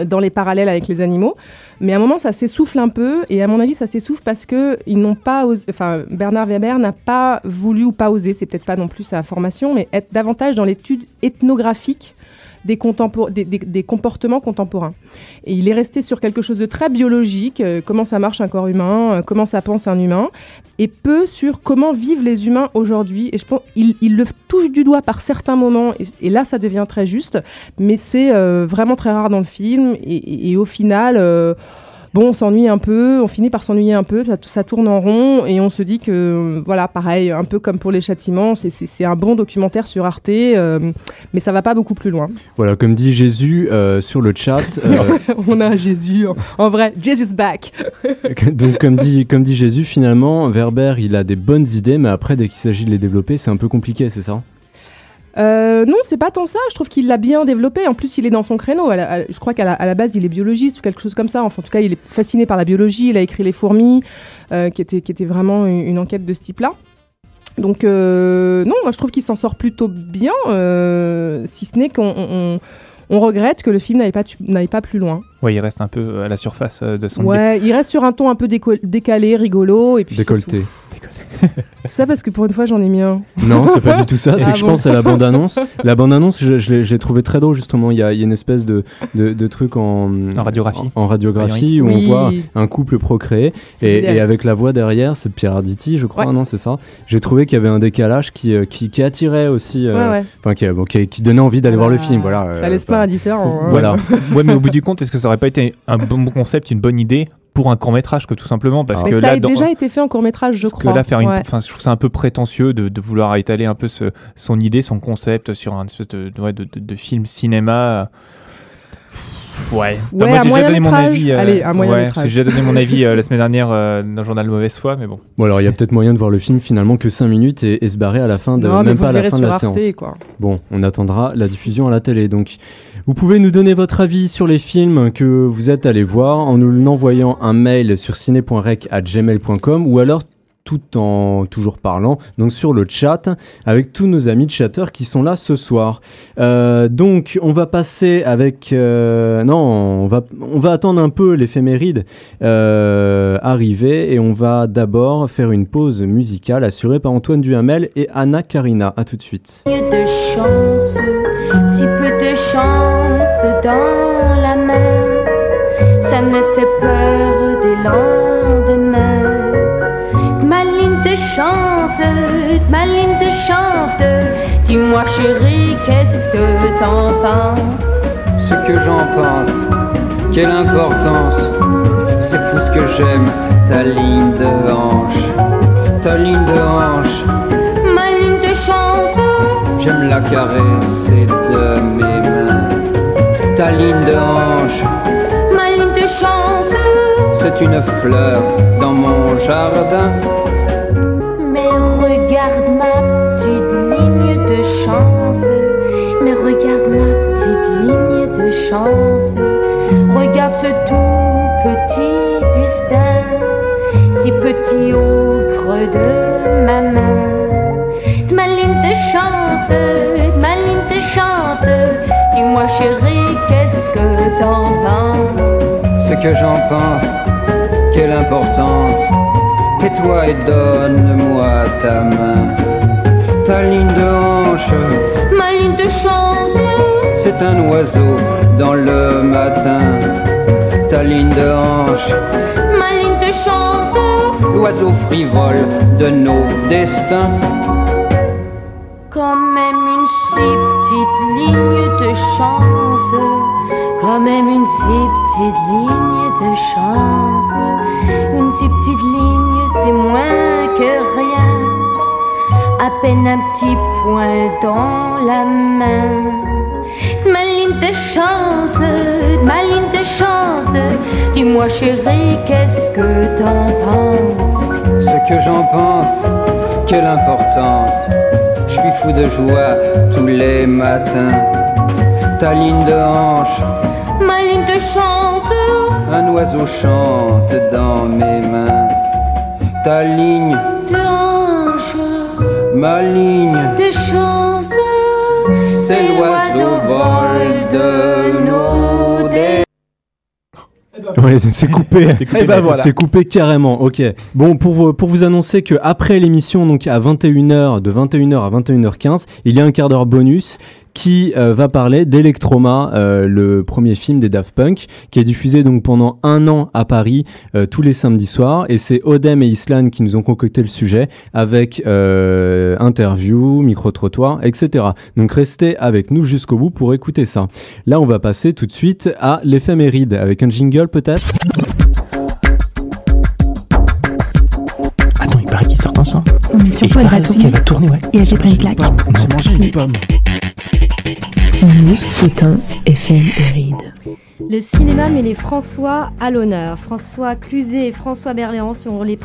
dans les parallèles avec les animaux, mais à un moment ça s'essouffle un peu et à mon avis ça s'essouffle parce que ils n'ont pas enfin Bernard Weber n'a pas voulu ou pas osé, c'est peut-être pas non plus sa formation, mais être davantage dans l'étude ethnographique des, comportements contemporains. Et il est resté sur quelque chose de très biologique, euh, comment ça marche un corps humain, euh, comment ça pense un humain, et peu sur comment vivent les humains aujourd'hui. Et je pense il, le touche du doigt par certains moments, et, là ça devient très juste, mais c'est euh, vraiment très rare dans le film. Et, au final, bon, on s'ennuie un peu, on finit par s'ennuyer un peu, ça, ça tourne en rond, et on se dit que, voilà, pareil, un peu comme pour les châtiments, c'est- un bon documentaire sur Arte, euh, mais ça va pas beaucoup plus loin. Voilà, comme dit Jésus euh, sur le chat. euh, on a un Jésus, en, en vrai, Jesus back. donc, comme dit, comme dit Jésus, finalement, Werber, il a des bonnes idées, mais après, dès qu'il s'agit de les développer, c'est un peu compliqué, c'est ça? Euh, non, c'est pas tant ça. Je trouve qu'il l'a bien développé. En plus, il est dans son créneau. À la- à- je crois qu'à la, à la base, il est biologiste ou quelque chose comme ça. Enfin, en tout cas, il est fasciné par la biologie. Il a écrit Les fourmis, euh, qui, était, qui était vraiment une, une enquête de ce type-là. Donc, euh, non, moi, je trouve qu'il s'en sort plutôt bien, euh, si ce n'est qu'on on- on regrette que le film n'aille pas, plus loin. Ouais, il reste un peu à la surface de son Ouais, il reste sur un ton un peu décalé, rigolo. Et puis c'est Décolleté. Tout. Ça parce que pour une fois, j'en ai mis un. Non, c'est pas du tout ça. C'est Ah que je pense à la bande-annonce. La bande-annonce, je, je l'ai- je l'ai trouvé très drôle, justement. Il y a, il y a une espèce de, de, de truc en, En radiographie. En, en radiographie où Oui. on voit un couple procréé. C'est Et, avec la voix derrière, c'est de Pierre Arditi, je crois, Ouais. non, c'est ça. J'ai trouvé qu'il y avait un décalage qui, euh, qui, qui attirait aussi. euh, Ouais, ouais. Enfin, qui, bon, qui, qui donnait envie d'aller voir le Bah, film. Voilà, Ça euh, laisse pas- indifférent. hein. Voilà. ouais, mais au bout du compte, est-ce que ça aurait pas été un bon concept, une bonne idée pour un court métrage que tout simplement parce Ah. Mais que ça là, a dans- déjà été fait en court métrage, je parce crois. que là, faire une, Ouais. enfin, je trouve ça un peu prétentieux de, de vouloir étaler un peu ce- son idée, son concept sur un espèce de, de, ouais, de, de- de film cinéma. Ouais. Ouais, moi un j'ai déjà donné mon moyen-métrage. avis. euh, Allez, un ouais, moyen-métrage. j'ai déjà donné mon avis euh, la semaine dernière euh, dans le journal Mauvaise Foi, mais bon. Bon, alors il y a peut-être moyen de voir le film finalement que 5 minutes et, et se barrer à la fin de. Non, mais même pas à la fin de la Arte, séance. quoi. Bon, on attendra la diffusion à la télé. Donc, vous pouvez nous donner votre avis sur les films que vous êtes allés voir en nous envoyant un mail sur ciné.rec@gmail.com ou alors tout en toujours parlant donc sur le chat avec tous nos amis chatteurs qui sont là ce soir. Euh, donc on va passer avec euh, non on va on va attendre un peu l'éphéméride euh, arriver et on va d'abord faire une pause musicale assurée par Antoine Duhamel et Anna Karina. À tout de suite. de chance, si peu de chance dans la main, ça me fait peur des lendemains. Chance, ma ligne de chance, dis-moi chérie, qu'est-ce que t'en penses? Ce que j'en pense, quelle importance? C'est fou ce que j'aime, ta ligne de hanche. Ta ligne de hanche, Ma ligne de chance, j'aime la caresser de mes mains. Ta ligne de hanche, ma ligne de chance, c'est une fleur dans mon jardin. Regarde ma petite ligne de chance. Mais regarde ma petite ligne de chance. Regarde ce tout petit destin, si petit au creux de ma main. Ma ligne de chance, ma ligne de chance. Dis-moi chérie, qu'est-ce que t'en penses? Ce que j'en pense, quelle importance. Tais-toi et donne-moi ta main. Ta ligne de hanche, Ma ligne de chance. c'est un oiseau dans le matin. Ta ligne de hanche, Ma ligne de chance, l'oiseau frivole de nos destins. quand même une si petite ligne de chance, quand même une si petite ligne de chance, une si petite ligne c'est moins que rien, à peine un petit point dans la main. Ma ligne de chance, ma ligne de chance, dis-moi chérie, qu'est-ce que t'en penses? Ce que j'en pense, quelle importance. Je suis fou de joie tous les matins. Ta ligne de hanche, Ma ligne de chance, un oiseau chante dans mes mains. Ta ligne, de hanche, ma ligne, de chance, c'est l'oiseau vol de nos destins. Ouais, c'est coupé. Et ben voilà. C'est coupé carrément. Ok. Bon, pour vous, pour vous annoncer que après l'émission, donc à 21h, de 21h à 21h15, il y a un quart d'heure bonus qui euh, va parler d'Electroma, euh, le premier film des Daft Punk, qui est diffusé donc pendant un an à Paris euh, tous les samedis soirs. Et c'est Odem et Islan qui nous ont concocté le sujet avec euh, interview, micro-trottoir, etc. Donc restez avec nous jusqu'au bout pour écouter ça. Là, on va passer tout de suite à l'éphéméride avec un jingle peut-être. Attends, il paraît qu'ils sortent ensemble. Non, mais Et surtout, il elle va paraît aussi tourner. qu'elle va tourner, ouais. Et elle s'est pris une claque. On a mangé une pomme. News, Poutin, FM et Ride. Le cinéma met les François à l'honneur. François Cluzet et François Berléand seront les,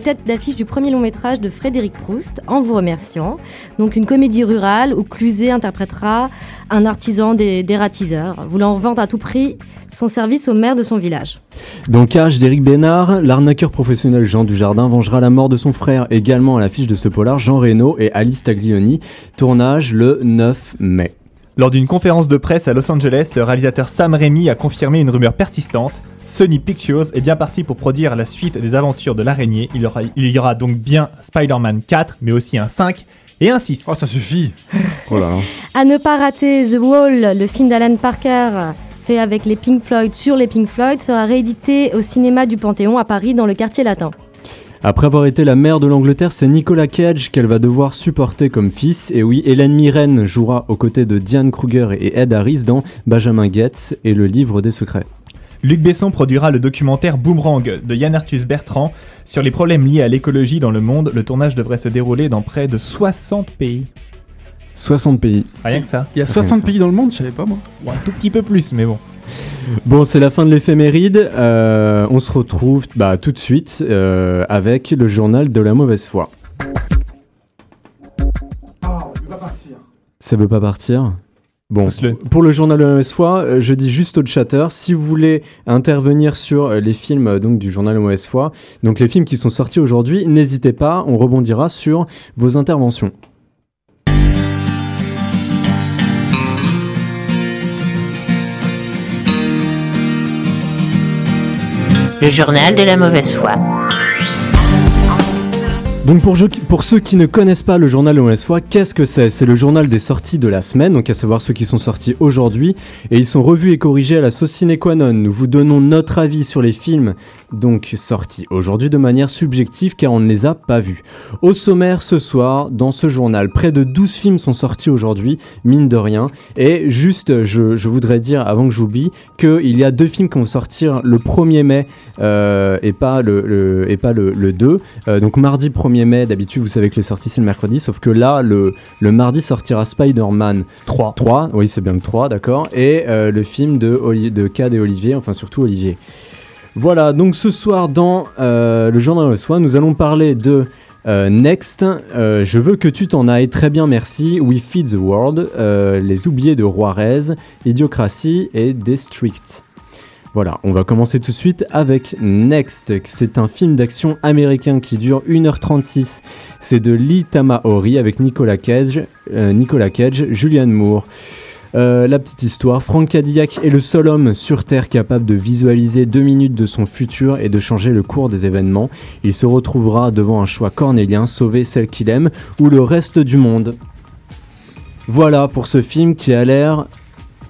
têtes d'affiche du premier long métrage de Frédéric Proust, En vous remerciant. Donc une comédie rurale où Cluzet interprétera un artisan des, des ratiseurs, voulant vendre à tout prix son service au maire de son village. Dans Cage d'Éric Bénard, l'arnaqueur professionnel Jean Dujardin vengera la mort de son frère, également à l'affiche de ce polar Jean Reno et Alice Taglioni. Tournage le 9 mai. Lors d'une conférence de presse à Los Angeles, le réalisateur Sam Raimi a confirmé une rumeur persistante. Sony Pictures est bien parti pour produire la suite des aventures de l'araignée. Il, aura- il y aura donc bien Spider-Man 4, mais aussi un 5 et un 6. Oh, ça suffit. Oh là là. À ne pas rater The Wall, le film d'Alan Parker fait avec les Pink Floyd sur les Pink Floyd, sera réédité au cinéma du Panthéon à Paris dans le quartier latin. Après avoir été la mère de l'Angleterre, c'est Nicolas Cage qu'elle va devoir supporter comme fils. Et oui, Hélène Mirren jouera aux côtés de Diane Kruger et Ed Harris dans Benjamin Gates et le livre des secrets. Luc Besson produira le documentaire Boomerang de Yann Arthus Bertrand sur les problèmes liés à l'écologie dans le monde. Le tournage devrait se dérouler dans près de 60 pays. 60 pays. Rien que ça. Il y a Rien 60 que pays dans le monde, je savais pas moi. Bon, un tout petit peu plus, mais bon. Bon, c'est la fin de l'éphéméride. Euh, on se retrouve bah, tout de suite euh, avec le journal de la mauvaise foi. Ça veut pas partir? Bon, pour le journal de la mauvaise foi, euh, je dis juste au chatter, si vous voulez intervenir sur les films donc, du journal de la mauvaise foi, donc les films qui sont sortis aujourd'hui, n'hésitez pas, on rebondira sur vos interventions. Le journal de la mauvaise foi. Donc pour, ceux qui ne connaissent pas le journal de la mauvaise foi, qu'est-ce que c'est? C'est le journal des sorties de la semaine, donc à savoir ceux qui sont sortis aujourd'hui, et ils sont revus et corrigés à la sauce sine qua non. Nous vous donnons notre avis sur les films donc sortis aujourd'hui de manière subjective car on ne les a pas vus. Au sommaire ce soir, dans ce journal, près de 12 films sont sortis aujourd'hui, mine de rien, et juste je, voudrais dire avant que j'oublie qu'il y a deux films qui vont sortir le 1er mai euh, et pas le, et pas le 2. Euh, donc mardi 1er mai, d'habitude vous savez que les sorties c'est le mercredi, sauf que là le, le mardi sortira Spider-Man 3. 3, oui c'est bien le 3, d'accord, et euh, le film de, Oli- de Cad et Olivier, enfin surtout Olivier. Voilà, donc ce soir dans euh, le journal de soin, nous allons parler de euh, Next, euh, Je veux que tu t'en ailles, très bien merci, We Feed the World, Les oubliés de Juarez, Idiocratie et District. Voilà, on va commencer tout de suite avec Next. C'est un film d'action américain qui dure 1h36. C'est de Lee Tamahori avec Nicolas Cage, euh, Nicolas Cage, Julianne Moore. Euh, la petite histoire, Frank Cadillac est le seul homme sur Terre capable de visualiser deux minutes de son futur et de changer le cours des événements. Il se retrouvera devant un choix cornélien, sauver celle qu'il aime ou le reste du monde. Voilà pour ce film qui a l'air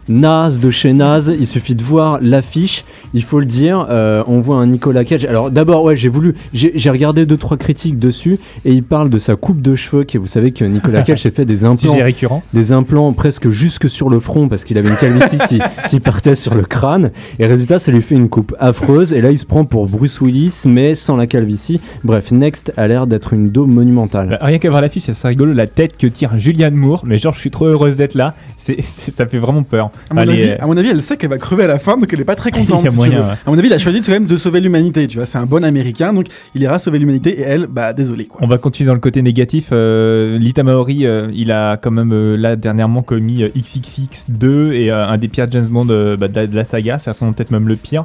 naze de chez naze. Il suffit de voir l'affiche, il faut le dire. euh, on voit un Nicolas Cage. Alors d'abord, ouais, j'ai voulu, j'ai regardé deux trois critiques dessus et il parle de sa coupe de cheveux. Qui, vous savez que Nicolas Cage s'est fait des implants récurrent. des implants presque jusque sur le front parce qu'il avait une calvitie qui, qui partait sur le crâne. Et résultat, ça lui fait une coupe affreuse. Et là, il se prend pour Bruce Willis, mais sans la calvitie. Bref, Next a l'air d'être une daube monumentale. Bah, Rien qu'à voir l'affiche, c'est rigolo la tête que tire Julianne Moore. Mais genre, je suis trop heureuse d'être là. C'est, c'est- ça fait vraiment peur. À mon, Allez, avis, euh, à mon avis, elle sait qu'elle va crever à la fin, donc elle est pas très contente. Il y a si tu moyen, veux. ouais. À mon avis, il a choisi quand même de sauver l'humanité. Tu vois, c'est un bon Américain, donc il ira sauver l'humanité. Et elle, bah désolé quoi. On va continuer dans le côté négatif. Euh, Lita Maori, euh, il a quand même euh, là dernièrement commis euh, XXX2 et un des pires James Bond bah, de, la, de la saga. Ça sent peut-être même le pire.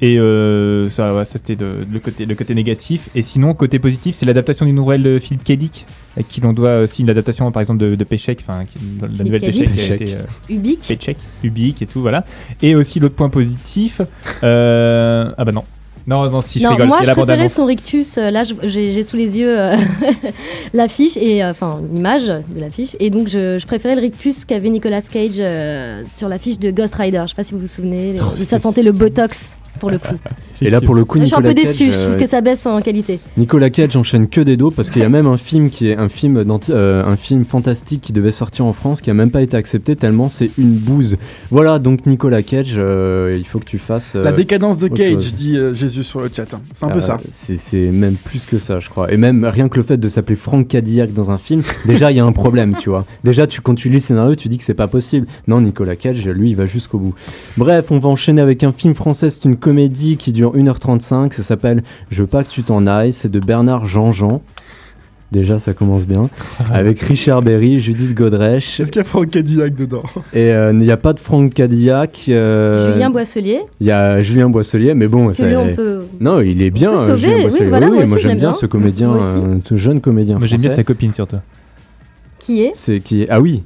Et euh, ça, ouais, ça, c'était de- le, côté, le côté négatif. Et sinon, côté positif, c'est l'adaptation d'une nouvelle de Philippe K. Dick, à qui l'on doit aussi une adaptation par exemple de, de Paycheck, enfin la nouvelle qui a été euh, Ubik. Paycheck, Ubik et tout, voilà. Et aussi l'autre point positif, euh, ah bah non. Non, non, si je non, rigole, moi il y je préférais son rictus. euh, Là, j'ai sous les yeux euh, l'affiche et euh, enfin l'image de l'affiche. Et donc je, je préférais le rictus qu'avait Nicolas Cage euh, sur l'affiche de Ghost Rider. Je sais pas si vous vous souvenez. les- Oh, ça sentait le botox pour le coup. Et là, pour le coup, je suis un Nicolas peu Cage, déçu. Je trouve euh, que ça baisse en qualité. Nicolas Cage enchaîne que des dos parce qu'il y a même un film qui est un film, euh, un film fantastique qui devait sortir en France qui a même pas été accepté tellement c'est une bouse. Voilà donc Nicolas Cage, euh, il faut que tu fasses. euh, La décadence de Cage, chose. dit euh, Jésus sur le chat. hein. C'est un peu ça. C'est même plus que ça, je crois. Et même rien que le fait de s'appeler Frank Cadillac dans un film, déjà il y a un problème, tu vois. Déjà, tu, quand tu lis le scénario, tu dis que c'est pas possible. Non, Nicolas Cage, lui, il va jusqu'au bout. Bref, on va enchaîner avec un film français. C'est une comédie qui dure 1h35. Ça s'appelle Je veux pas que tu t'en ailles. C'est de Bernard Jean-Jean. Déjà, ça commence bien. Avec Richard Berry, Judith Godrèche. Est-ce qu'il y a Franck Cadillac dedans? Et euh, il n'y a pas de Frank Cadillac. euh, Julien Boisselier. Il y a Julien Boisselier, mais bon, ça. peut- Non, il est bien. Euh, sauver, Julien oui, Boisselier. moi j'aime bien bien. ce comédien, euh, ce jeune comédien Moi j'aime bien sa copine surtout. Qui est? C'est qui? Est Ah oui.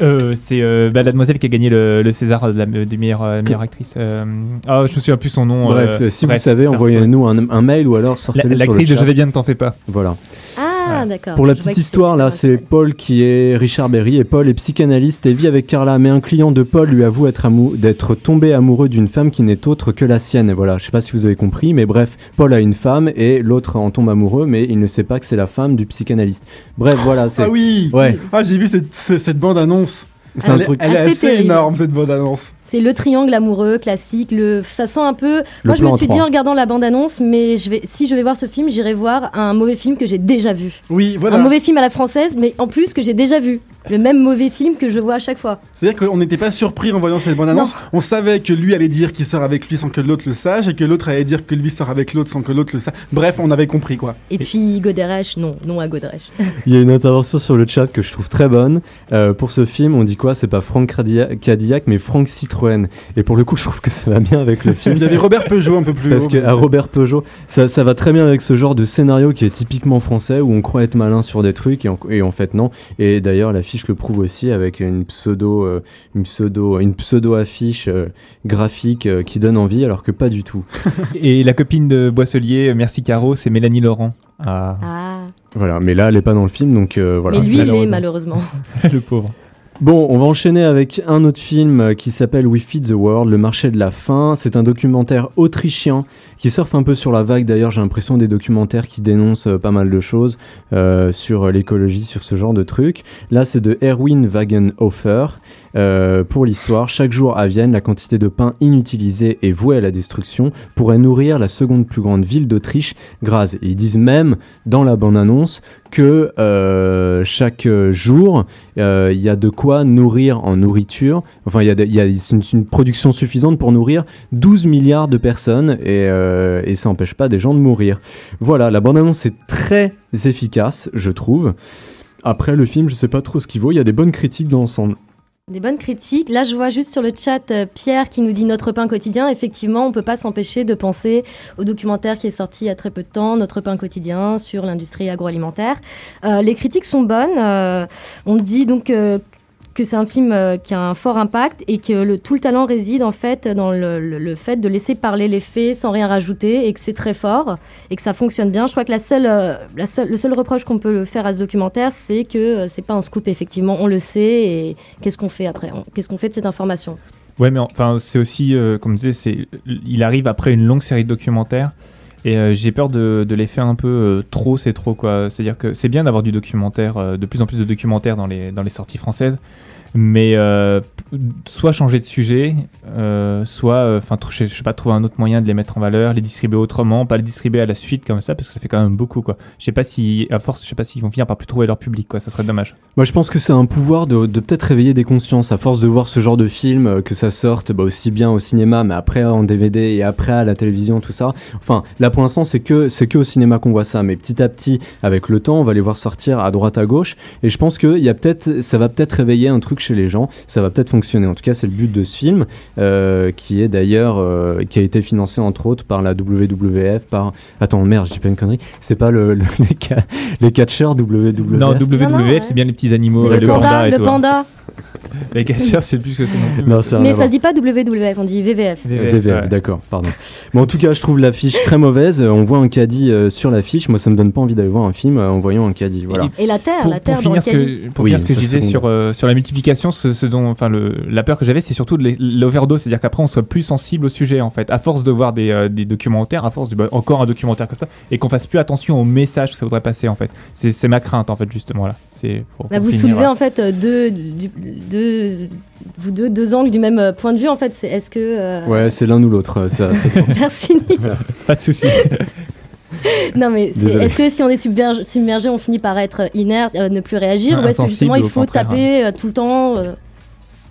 Euh, c'est euh, bah, la demoiselle qui a gagné le, le César de la de meilleure, euh, meilleure actrice. Euh, ah, je me souviens plus son nom. Bref, euh, si bref, vous savez, envoyez-nous un, un mail ou alors sortez-le La- sur le L'actrice de. Je vais bien, ne t'en fais pas. Voilà. Ah, d'accord. Pour la petite histoire, là, c'est Paul qui est Richard Berry et Paul est psychanalyste et vit avec Carla. Mais un client de Paul lui avoue être amou- d'être tombé amoureux d'une femme qui n'est autre que la sienne. Et voilà, je sais pas si vous avez compris, mais bref, Paul a une femme et l'autre en tombe amoureux, mais il ne sait pas que c'est la femme du psychanalyste. Bref, voilà, c'est. Ah oui Ouais. Ah, j'ai vu cette, ce- cette bande-annonce. C'est un elle, est- truc- elle est Assez assez terrible. énorme, cette bande-annonce. C'est le triangle amoureux classique. Le, ça sent un peu. Moi, je me suis dit en regardant la bande-annonce, mais je vais, si je vais voir ce film, j'irai voir un mauvais film que j'ai déjà vu. Oui, voilà. Un mauvais film à la française, mais en plus que j'ai déjà vu. Le même mauvais film que je vois à chaque fois. C'est-à-dire qu'on n'était pas surpris en voyant cette bande-annonce. On savait que lui allait dire qu'il sort avec lui sans que l'autre le sache, et que l'autre allait dire que lui sort avec l'autre sans que l'autre le sache. Bref, on avait compris quoi. Et puis Goderech, non, non à Goderech. Il y a une intervention sur le chat que je trouve très bonne. Euh, pour ce film, on dit quoi? C'est pas Franck Cadillac, mais Franck Citroën. Et pour le coup, je trouve que ça va bien avec le film. Il y avait Robert Peugeot un peu plus Parce haut, que à Robert Peugeot, ça, ça va très bien avec ce genre de scénario qui est typiquement français où on croit être malin sur des trucs et en, et en fait non. Et d'ailleurs l'affiche le prouve aussi avec une pseudo, euh, une pseudo, une pseudo affiche euh, graphique euh, qui donne envie alors que pas du tout. Et la copine de Boisselier, merci Caro, c'est Mélanie Laurent. Ah, Ah. Voilà, mais là elle est pas dans le film donc euh, voilà. mais lui, il est malheureusement. malheureusement. le pauvre. Bon, on va enchaîner avec un autre film qui s'appelle We Feed the World, le marché de la faim. C'est un documentaire autrichien qui surfe un peu sur la vague. D'ailleurs, j'ai l'impression des documentaires qui dénoncent euh, pas mal de choses euh, sur l'écologie, sur ce genre de trucs. Là, c'est de Erwin Wagenhofer. Euh, pour l'histoire, chaque jour à Vienne, la quantité de pain inutilisé et vouée à la destruction pourrait nourrir la seconde plus grande ville d'Autriche, Graz. Ils disent même dans la bande-annonce que euh, chaque jour, euh, il y a de quoi nourrir en nourriture. Enfin, il y a, une, production suffisante pour nourrir 12 milliards de personnes et, ça n'empêche pas des gens de mourir. Voilà, la bande-annonce est très efficace, je trouve. Après, le film, je sais pas trop ce qu'il vaut. Il y a des bonnes critiques dans l'ensemble. Des bonnes critiques. Là, je vois juste sur le chat euh, Pierre qui nous dit Notre pain quotidien. Effectivement, on peut pas s'empêcher de penser au documentaire qui est sorti il y a très peu de temps, Notre pain quotidien, sur l'industrie agroalimentaire. Euh, les critiques sont bonnes. Euh, on dit donc que c'est un film euh, qui a un fort impact et que tout le talent réside en fait dans le, fait de laisser parler les faits sans rien rajouter et que c'est très fort et que ça fonctionne bien. Je crois que la seule, euh, le seul reproche qu'on peut faire à ce documentaire, c'est que euh, c'est pas un scoop effectivement, on le sait et qu'est-ce qu'on fait après? Qu'est-ce qu'on fait de cette information? Ouais, mais enfin, c'est aussi, comme je disais, il arrive après une longue série de documentaires. Et j'ai peur de, de les faire un peu trop, c'est trop quoi. C'est-à-dire que c'est bien d'avoir du documentaire, de plus en plus de documentaires dans les sorties françaises, mais euh, soit changer de sujet, euh, soit, euh, enfin, je sais pas, trouver un autre moyen de les mettre en valeur, les distribuer autrement, pas les distribuer à la suite comme ça, parce que ça fait quand même beaucoup quoi. Je sais pas si, à force, je sais pas s'ils vont finir par plus trouver leur public quoi. Ça serait dommage. Moi, je pense que c'est un pouvoir de, peut-être réveiller des consciences à force de voir ce genre de film, euh, que ça sorte bah, aussi bien au cinéma, mais après en DVD et après à la télévision, tout ça. Enfin, là pour l'instant, c'est que c'est que au cinéma qu'on voit ça, mais petit à petit, avec le temps, on va les voir sortir à droite à gauche. Et je pense que il peut-être, ça va peut-être réveiller un truc chez les gens. Ça va peut-être fonctionner. En tout cas, c'est le but de ce film, euh, qui est d'ailleurs, euh, qui a été financé entre autres par la WWF, par. Attends, merde, je dis pas une connerie. C'est pas le, le- les, ca- les catcheurs WWF. Non, WWF, c'est bien les petits animaux, C'est le le panda, panda et le tout. hein. Panda. Les catcheurs, je sais plus ce que c'est non plus. Non, c'est rien Mais ça voir. dit pas WWF, on dit VVF. VVF, d'accord, pardon. Mais en tout cas, je trouve l'affiche très mauvaise. Euh, On voit un caddie euh, sur l'affiche. Moi, ça me donne pas envie d'aller voir un film euh, en voyant un caddie. Voilà. Et la terre, pour, la terre pour dans finir le ce caddie. que, pour Oui, finir ce que je disais sur, euh, sur la multiplication, ce, ce dont, enfin, le, la peur que j'avais, c'est surtout l'overdose, c'est-à-dire qu'après on soit plus sensible au sujet en fait, à force de voir des, euh, des documentaires, à force de bah, encore un documentaire comme ça, et qu'on fasse plus attention au message que ça voudrait passer en fait. C'est c'est ma crainte en fait justement là. Pour- Bah, pour vous finir, soulevez en fait euh, deux, du- deux, vous deux, deux angles du même euh, point de vue en fait. C'est est-ce que euh, Ouais, c'est l'un ou l'autre. euh, Ça, ça. Merci Nick. Voilà. Pas de souci. Non mais c'est- est-ce que si on est submergé, submergé on finit par être inerte, euh, ne plus réagir, ou est-ce que justement il au faut taper euh, tout le temps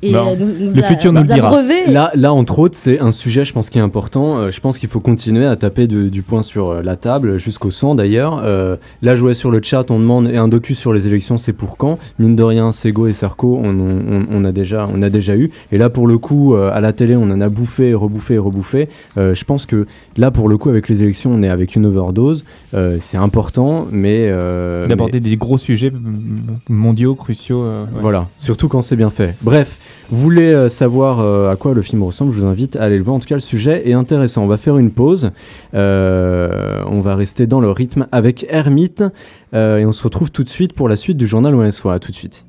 et Non. euh, nous, nous le a- futur nous le dira. Là, là, entre autres, c'est un sujet, je pense, qui est important. Euh, je pense qu'il faut continuer à taper de- du poing sur euh, la table, jusqu'au sang d'ailleurs. Euh, là, je vois sur le chat, on demande et un docu sur les élections, c'est pour quand? Mine de rien, Sego et Sarko, on, on- on a déjà, on a déjà eu. Et là, pour le coup, euh, à la télé, on en a bouffé, rebouffé, rebouffé. Euh, je pense que là, pour le coup, avec les élections, on est avec une overdose. Euh, c'est important, mais euh, D'aborder des gros sujets mondiaux, cruciaux. euh, ouais. voilà, surtout quand c'est bien fait. Bref, voulez euh, savoir euh, à quoi le film ressemble, je vous invite à aller le voir. En tout cas, le sujet est intéressant. On va faire une pause. Euh, on va rester dans le rythme avec Hermite. et on se retrouve tout de suite pour la suite du journal ONSO. À tout de suite.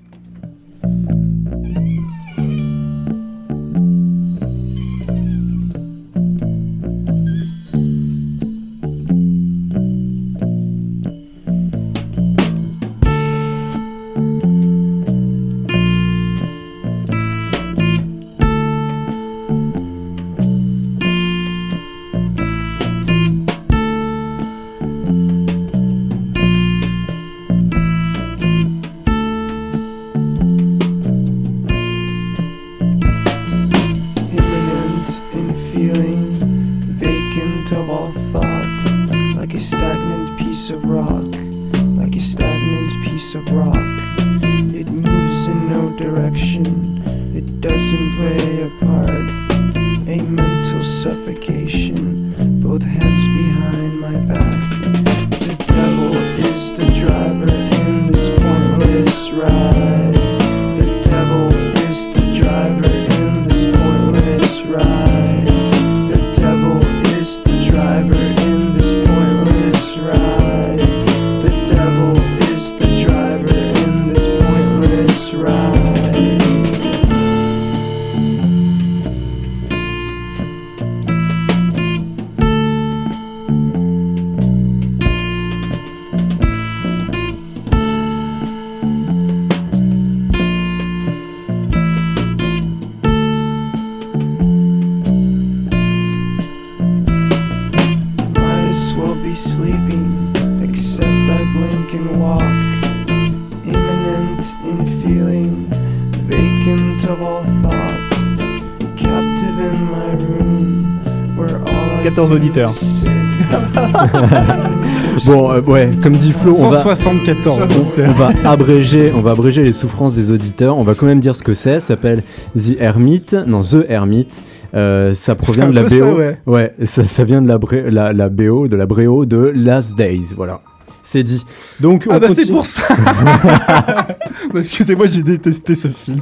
14 do auditeurs. Bon, euh, ouais, comme dit Flo, on va, 174. on va abréger, on va abréger les souffrances des auditeurs. On va quand même dire ce que c'est. Ça s'appelle The Hermit, non The Hermit. Euh, ça provient de la BO. ça, ouais. ça, ça vient de la, bré- la, la BO, de la BO de Last Days. Voilà, c'est dit. Donc, Ah on bah c'est pour ça Non, Excusez-moi, j'ai détesté ce film.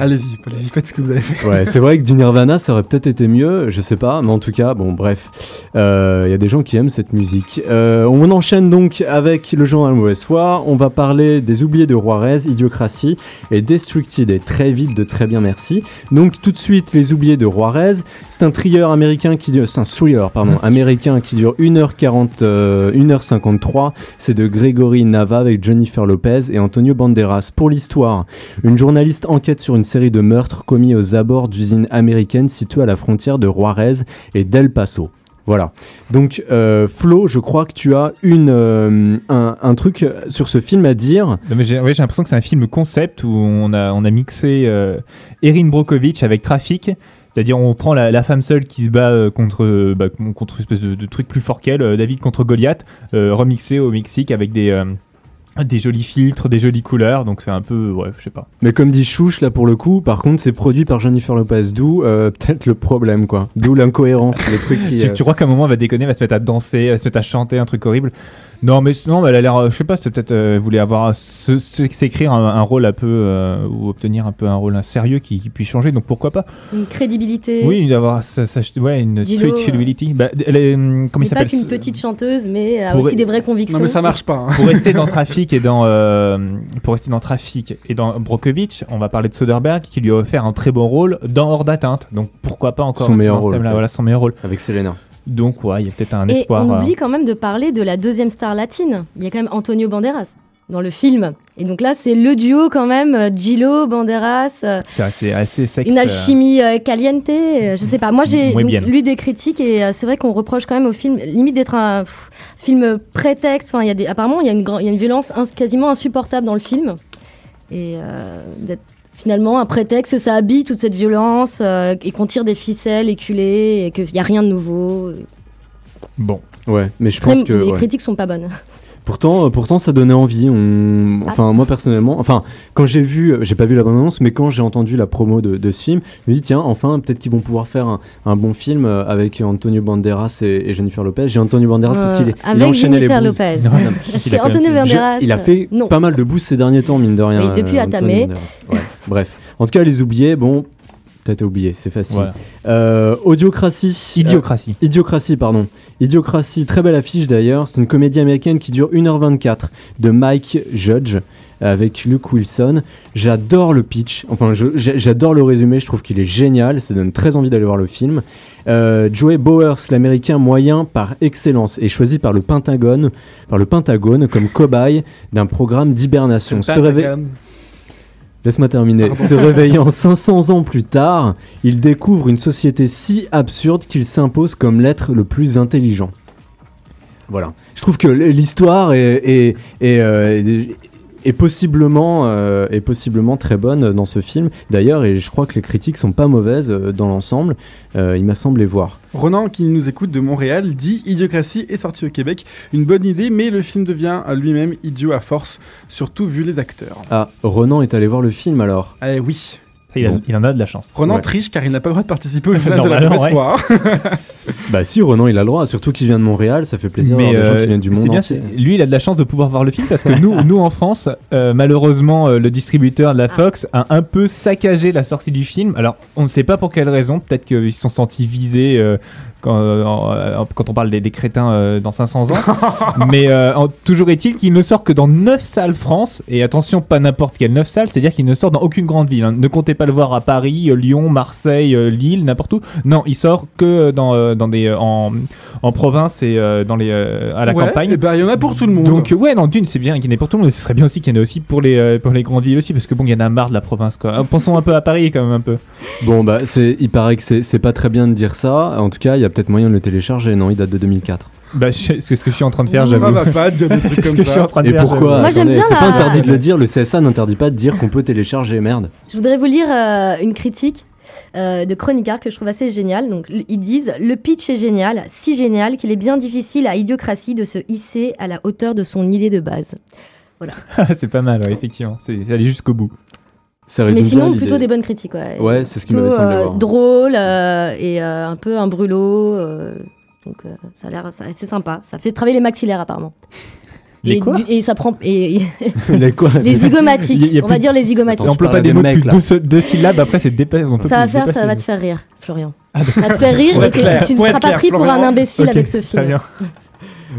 Allez-y, allez-y, faites ce que vous avez fait. Ouais, c'est vrai que du Nirvana, ça aurait peut-être été mieux, je sais pas, mais en tout cas, bon, bref, il y a des gens qui aiment cette musique. Euh, on enchaîne donc avec le journal mauvaise foi. On va parler des oubliés de Juarez, Idiocratie et Destructed, et très vite de très bien merci. Donc tout de suite, les oubliés de Juarez. C'est un thriller américain qui dure, c'est un thriller, pardon, américain qui dure 1h40, euh, 1h53. C'est de Gregory Nava avec Jennifer Lopez et Antonio Banderas. Pour l'histoire, une journaliste enquête sur une série de meurtres commis aux abords d'usines américaines situées à la frontière de Juarez et d'El Paso. Voilà. Donc, euh, Flo, je crois que tu as une, euh, un, truc sur ce film à dire. Non, j'ai l'impression que c'est un film concept où on a, on a mixé euh, Erin Brockovich avec Trafic. C'est-à-dire, on prend la, femme seule qui se bat contre, bah, contre une espèce de, truc plus fort qu'elle, David contre Goliath, remixé au Mexique avec des, des jolis filtres, des jolies couleurs. Donc, c'est un peu, ouais, je sais pas. Mais comme dit Chouche, là pour le coup, par contre, c'est produit par Jennifer Lopez, d'où euh, peut-être le problème, quoi. D'où l'incohérence, le truc qui. Tu, euh, tu crois qu'à un moment, elle va déconner, elle va se mettre à danser, elle va se mettre à chanter un truc horrible? Non, mais non, elle a l'air, euh, je sais pas, c'est peut-être, euh, elle voulait avoir, un- s'écrire un, un rôle un peu, euh, ou obtenir un peu un rôle sérieux qui, qui puisse changer, donc pourquoi pas Une crédibilité. Oui, d'avoir ça, ça- ouais, une Gino, street credibility. Bah, elle est, comment il n'est pas qu'une petite chanteuse, mais a aussi des vraies convictions. Non mais ça marche pas. hein. Pour rester dans Trafic et dans euh, pour rester dans Trafic et dans Brokovich, on va parler de Soderbergh qui lui a offert un très bon rôle dans Hors d'atteinte. Donc pourquoi pas encore Son meilleur dans ce rôle, thème-là, peut-être. voilà son meilleur rôle. Avec Selena. Donc ouais, il y a peut-être un Et espoir. on euh, oublie quand même de parler de la deuxième star latine. Il y a quand même Antonio Banderas dans le film. Et donc là, c'est le duo quand même, euh, Gillo, Banderas. euh, c'est assez, sexe. Une alchimie euh, caliente, euh, je sais pas. Moi, j'ai lu des critiques et c'est vrai qu'on reproche quand même au film, limite d'être un pff, film prétexte. Enfin, il y a des, apparemment, il y a une, grand- il y a une violence ins- quasiment insupportable dans le film. Et d'être finalement un prétexte, ça habille toute cette violence euh, et qu'on tire des ficelles éculées et qu'il n'y a rien de nouveau. Bon. Ouais, mais je pense que. les ouais. critiques sont pas bonnes. Pourtant, euh, pourtant, ça donnait envie. On... Enfin, moi personnellement, enfin, quand j'ai vu, euh, j'ai pas vu la bande-annonce, mais quand j'ai entendu la promo de, de ce film, je me dis tiens, enfin, peut-être qu'ils vont pouvoir faire un, un bon film euh, avec Antonio Banderas et, et Jennifer Lopez. J'ai Antonio Banderas parce qu'il est, il a avec enchaîné Jennifer les. Lopez. Non, non, Il a Antonio fait- Banderas, Je- il a fait non. pas mal de boosts ces derniers temps, mine de rien. Oui, depuis euh, Atame. Ouais, Bref, en tout cas, les oubliés, bon. T'as été oublié, c'est facile. Voilà. Euh, Audiocratie. Idiocratie. Euh, Idiocratie, pardon. Idiocratie, très belle affiche d'ailleurs. C'est une comédie américaine qui dure 1h24 de Mike Judge avec Luke Wilson. J'adore le pitch, enfin j'adore le résumé, je trouve qu'il est génial, ça donne très envie d'aller voir le film. Euh, Joey Bowers, l'américain moyen par excellence, est choisi par le Pentagone, par le Pentagone comme cobaye d'un programme d'hibernation. Se réveille- Pentagone. Laisse-moi terminer. Pardon. Se réveillant 500 ans plus tard, il découvre une société si absurde qu'il s'impose comme l'être le plus intelligent. Voilà. Je trouve que l'histoire est, est- est, euh, est- est possiblement, euh, est possiblement très bonne dans ce film. D'ailleurs, et je crois que les critiques sont pas mauvaises euh, dans l'ensemble. Euh, il m'a semblé voir. Ronan, qui nous écoute de Montréal, dit Idiocratie est sorti au Québec. Une bonne idée, mais le film devient à lui-même idiot à force, surtout vu les acteurs. Ah, Ronan est allé voir le film alors? Eh oui. Il, a- Bon. il en a de la chance. Ronan Ouais. triche car il n'a pas le droit de participer au final de la mauvaise ouais. Bah si, Ronan il a le droit, surtout qu'il vient de Montréal, ça fait plaisir Mais des gens euh, qui viennent du c'est monde bien, lui, il a de la chance de pouvoir voir le film parce que nous, nous en France, euh, malheureusement, euh, le distributeur de la Fox a un peu saccagé la sortie du film. Alors, on ne sait pas pour quelle raison. Peut-être qu'ils se sont sentis visés. Euh, quand, euh, en- quand on parle des, des crétins euh, dans 500 ans. Mais euh, en- toujours est-il qu'il ne sort que dans 9 salles France. Et attention, pas n'importe quelle 9 salles, c'est-à-dire qu'il ne sort dans aucune grande ville. hein. Ne comptez pas le voir à Paris, Lyon, Marseille, Lille, n'importe où. Non, il sort que dans, dans des, en, en province et dans les, à la Ouais, campagne. et ben, il y en a pour tout le monde. Donc ouais, non, d'une, c'est bien qu'il y en ait pour tout le monde. mais Ce serait bien aussi qu'il y en ait aussi pour les, pour les grandes villes aussi, parce que bon, il y en a marre de la province, quoi. Ah, Pensons un peu à Paris, quand même, un peu. Bon bah il paraît que c'est, c'est pas très bien de dire ça. En tout cas, il y a peut-être moyen de le télécharger. Non, il date de 2004. Bah, c'est ce que je suis en train de faire, Ça j'avoue. va pas de dire des trucs C'est ce comme que je suis ça. en train de Et faire. pourquoi Moi, j'aime bien C'est pas interdit de le dire. Le CSA n'interdit pas de dire qu'on peut télécharger. Merde. Je voudrais vous lire euh, une critique euh, de Chroniqueur que je trouve assez géniale. Donc, ils disent Le pitch est génial, si génial qu'il est bien difficile à Idiocratie de se hisser à la hauteur de son idée de base. Voilà. c'est pas mal, ouais, effectivement. C'est aller jusqu'au bout. Ça Mais sinon, bien plutôt des bonnes critiques. Ouais, Ouais, c'est ce qui m'avait semblé euh, voir. Drôle euh, et euh, un peu un brûlot. euh, donc, euh, ça a l'air c'est sympa. Ça fait travailler les maxillaires, apparemment. Les et, quoi du- et ça prend. Et, Les quoi les zygomatiques. Y y On va dire les zygomatiques. Si on emploie pas des des mots mecs, plus là. deux, deux syllabes, après, c'est dépassé. on peut Ça va faire, ça va te faire rire, Florian. Ah, Ça va te faire rire et tu ne seras pas pris pour un imbécile avec ce très film.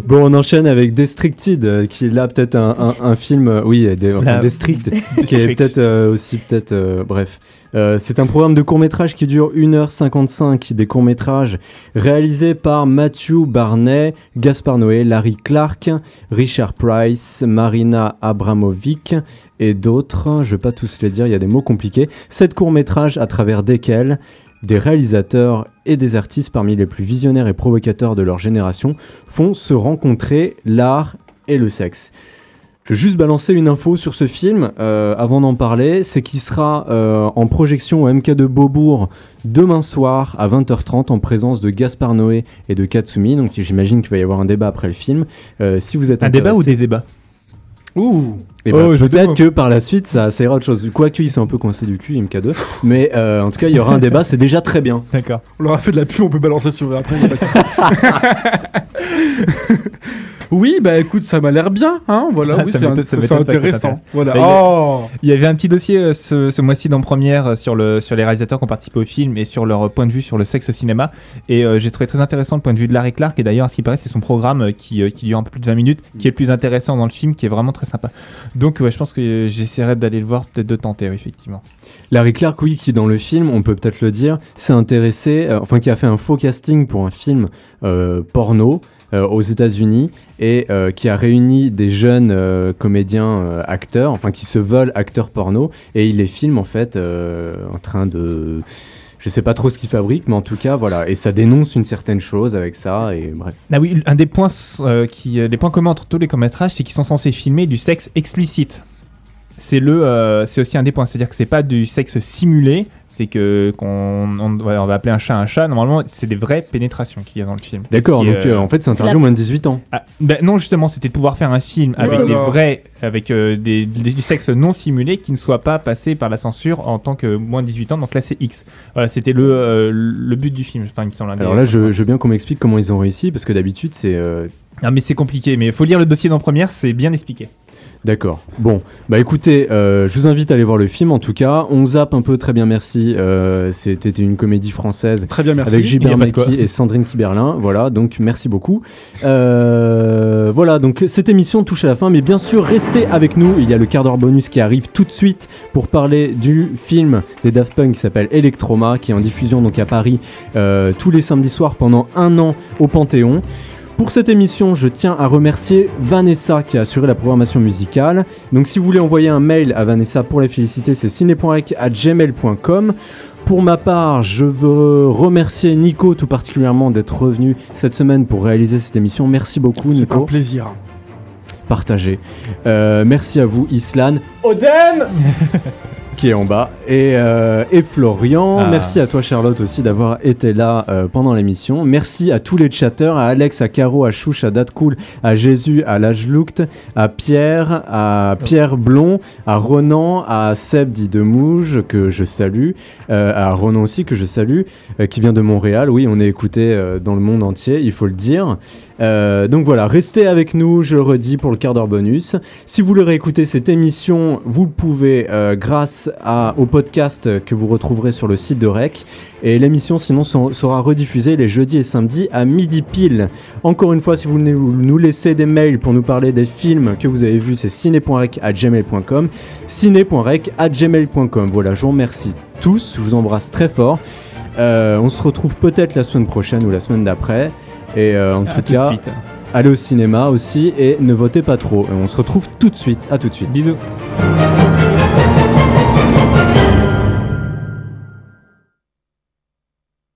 Bon, on enchaîne avec Destricted, euh, qui est là peut-être un, un- un film, euh, oui, des, enfin, La- Destrict, qui est peut-être euh, aussi peut-être, euh, bref. Euh, c'est un programme de court-métrage qui dure 1h55, des courts-métrages réalisés par Matthew Barney, Gaspard Noé, Larry Clark, Richard Price, Marina Abramovic et d'autres. Je vais pas tous les dire, il y a des mots compliqués. Sept courts-métrages à travers desquels des réalisateurs et des artistes parmi les plus visionnaires et provocateurs de leur génération font se rencontrer l'art et le sexe. Je vais juste balancer une info sur ce film euh, avant d'en parler, c'est qu'il sera euh, en projection au MK de Beaubourg demain soir à 20h30 en présence de Gaspard Noé et de Katsumi, donc j'imagine qu'il va y avoir un débat après le film. Euh, si vous êtes Un débat ou des débats Ouh. Eh Oh, ben, je peut-être que par la suite ça, ira autre chose. Quoique ils sont un peu coincés du cul, MK2. Mais euh, en tout cas, il y aura un débat, c'est déjà très bien. D'accord. On leur a fait de la pub, on peut balancer sur eux après. y a pas de souci. oui, bah écoute, ça m'a l'air bien, hein. Voilà, Ah, oui, ça c'est intéressant. Voilà. Bah, il y a- Oh. Il y avait un petit dossier euh, ce, ce mois-ci dans Première euh, sur, le, sur les réalisateurs qui ont participé au film et sur leur euh, point de vue sur le sexe au cinéma. Et euh, j'ai trouvé très intéressant le point de vue de Larry Clark. Et d'ailleurs, à ce qui paraît, c'est son programme qui, euh, qui dure un peu plus de 20 minutes, qui est le plus intéressant dans le film, qui est vraiment très sympa. Donc, ouais, je pense que j'essaierai d'aller le voir, peut-être de tenter, oui, effectivement. Larry Clark, oui, qui dans le film, on peut peut-être le dire, s'est intéressé, euh, enfin qui a fait un faux casting pour un film euh, porno aux États-Unis et euh, qui a réuni des jeunes euh, comédiens euh, acteurs, enfin qui se veulent acteurs porno et il les filme en fait euh, en train de je sais pas trop ce qu'ils fabriquent, mais en tout cas, voilà. Et ça dénonce une certaine chose avec ça, et bref. Ah oui, un des points, euh, qui, euh, des points communs entre tous les courts-métrages, c'est qu'ils sont censés filmer du sexe explicite. C'est le, euh, c'est aussi un des points, c'est-à-dire que c'est pas du sexe simulé, c'est que qu'on, on, ouais, on va appeler un chat un chat. Normalement, c'est des vraies pénétrations qu'il y a dans le film. D'accord, donc euh, en fait, c'est interdit la- aux moins de 18 ans. Ah, ben non, justement, c'était de pouvoir faire un film avec des vrais, avec euh, des, des- du sexe non simulé qui ne soit pas passé par la censure en tant que moins de 18 ans, donc là c'est X. Voilà, c'était le, euh, le but du film. Enfin, il semble, Alors là, je, je veux bien qu'on m'explique comment ils ont réussi, parce que d'habitude, c'est. euh, Ah, mais c'est compliqué, mais il faut lire le dossier d'en première, c'est bien expliqué. D'accord. Bon, bah écoutez, euh, je vous invite à aller voir le film en tout cas. On zappe un peu, très bien, merci. Euh, C'était une comédie française Très bien, merci. avec Gilbert et Sandrine Kiberlin. Voilà, donc merci beaucoup. Euh, voilà, donc cette émission touche à la fin, mais bien sûr, restez avec nous. Il y a le quart d'heure bonus qui arrive tout de suite pour parler du film des Daft Punk qui s'appelle Electroma, qui est en diffusion donc à Paris euh, tous les samedis soirs pendant un an au Panthéon. Pour cette émission, je tiens à remercier Vanessa qui a assuré la programmation musicale. Donc si vous voulez envoyer un mail à Vanessa pour la féliciter, c'est ciné.rec@gmail.com. Pour ma part, je veux remercier Nico tout particulièrement d'être revenu cette semaine pour réaliser cette émission. Merci beaucoup C'est un Nico. plaisir. partager. Euh, merci à vous, Islan. Odem qui est en bas, et, euh, et Florian. Ah. Merci à toi, Charlotte, aussi d'avoir été là euh, pendant l'émission. Merci à tous les chatteurs, à Alex, à Caro, à Chouche, à Datcool, à Jésus, à Lajlouct, à Pierre, à Pierre Blond, à Ronan, à Seb dit de Mouge, que je salue, euh, à Ronan aussi, que je salue, qui vient de Montréal. Oui, on est écouté dans le monde entier, il faut le dire. Euh, donc voilà, restez avec nous, je le redis, pour le quart d'heure bonus. Si vous voulez réécouter cette émission, vous pouvez euh, grâce à, au podcast que vous retrouverez sur le site de REC. Et l'émission sinon sera rediffusée les jeudis et samedis à midi pile. Encore une fois, si vous voulez nous laisser des mails pour nous parler des films que vous avez vus, c'est ciné.rec@gmail.com, ciné.rec@gmail.com. Voilà, je vous remercie tous, je vous embrasse très fort. Euh, on se retrouve peut-être la semaine prochaine ou la semaine d'après. Et euh, en À tout cas, allez au cinéma aussi et ne votez pas trop. Et on se retrouve tout de suite. À tout de suite. Bisous.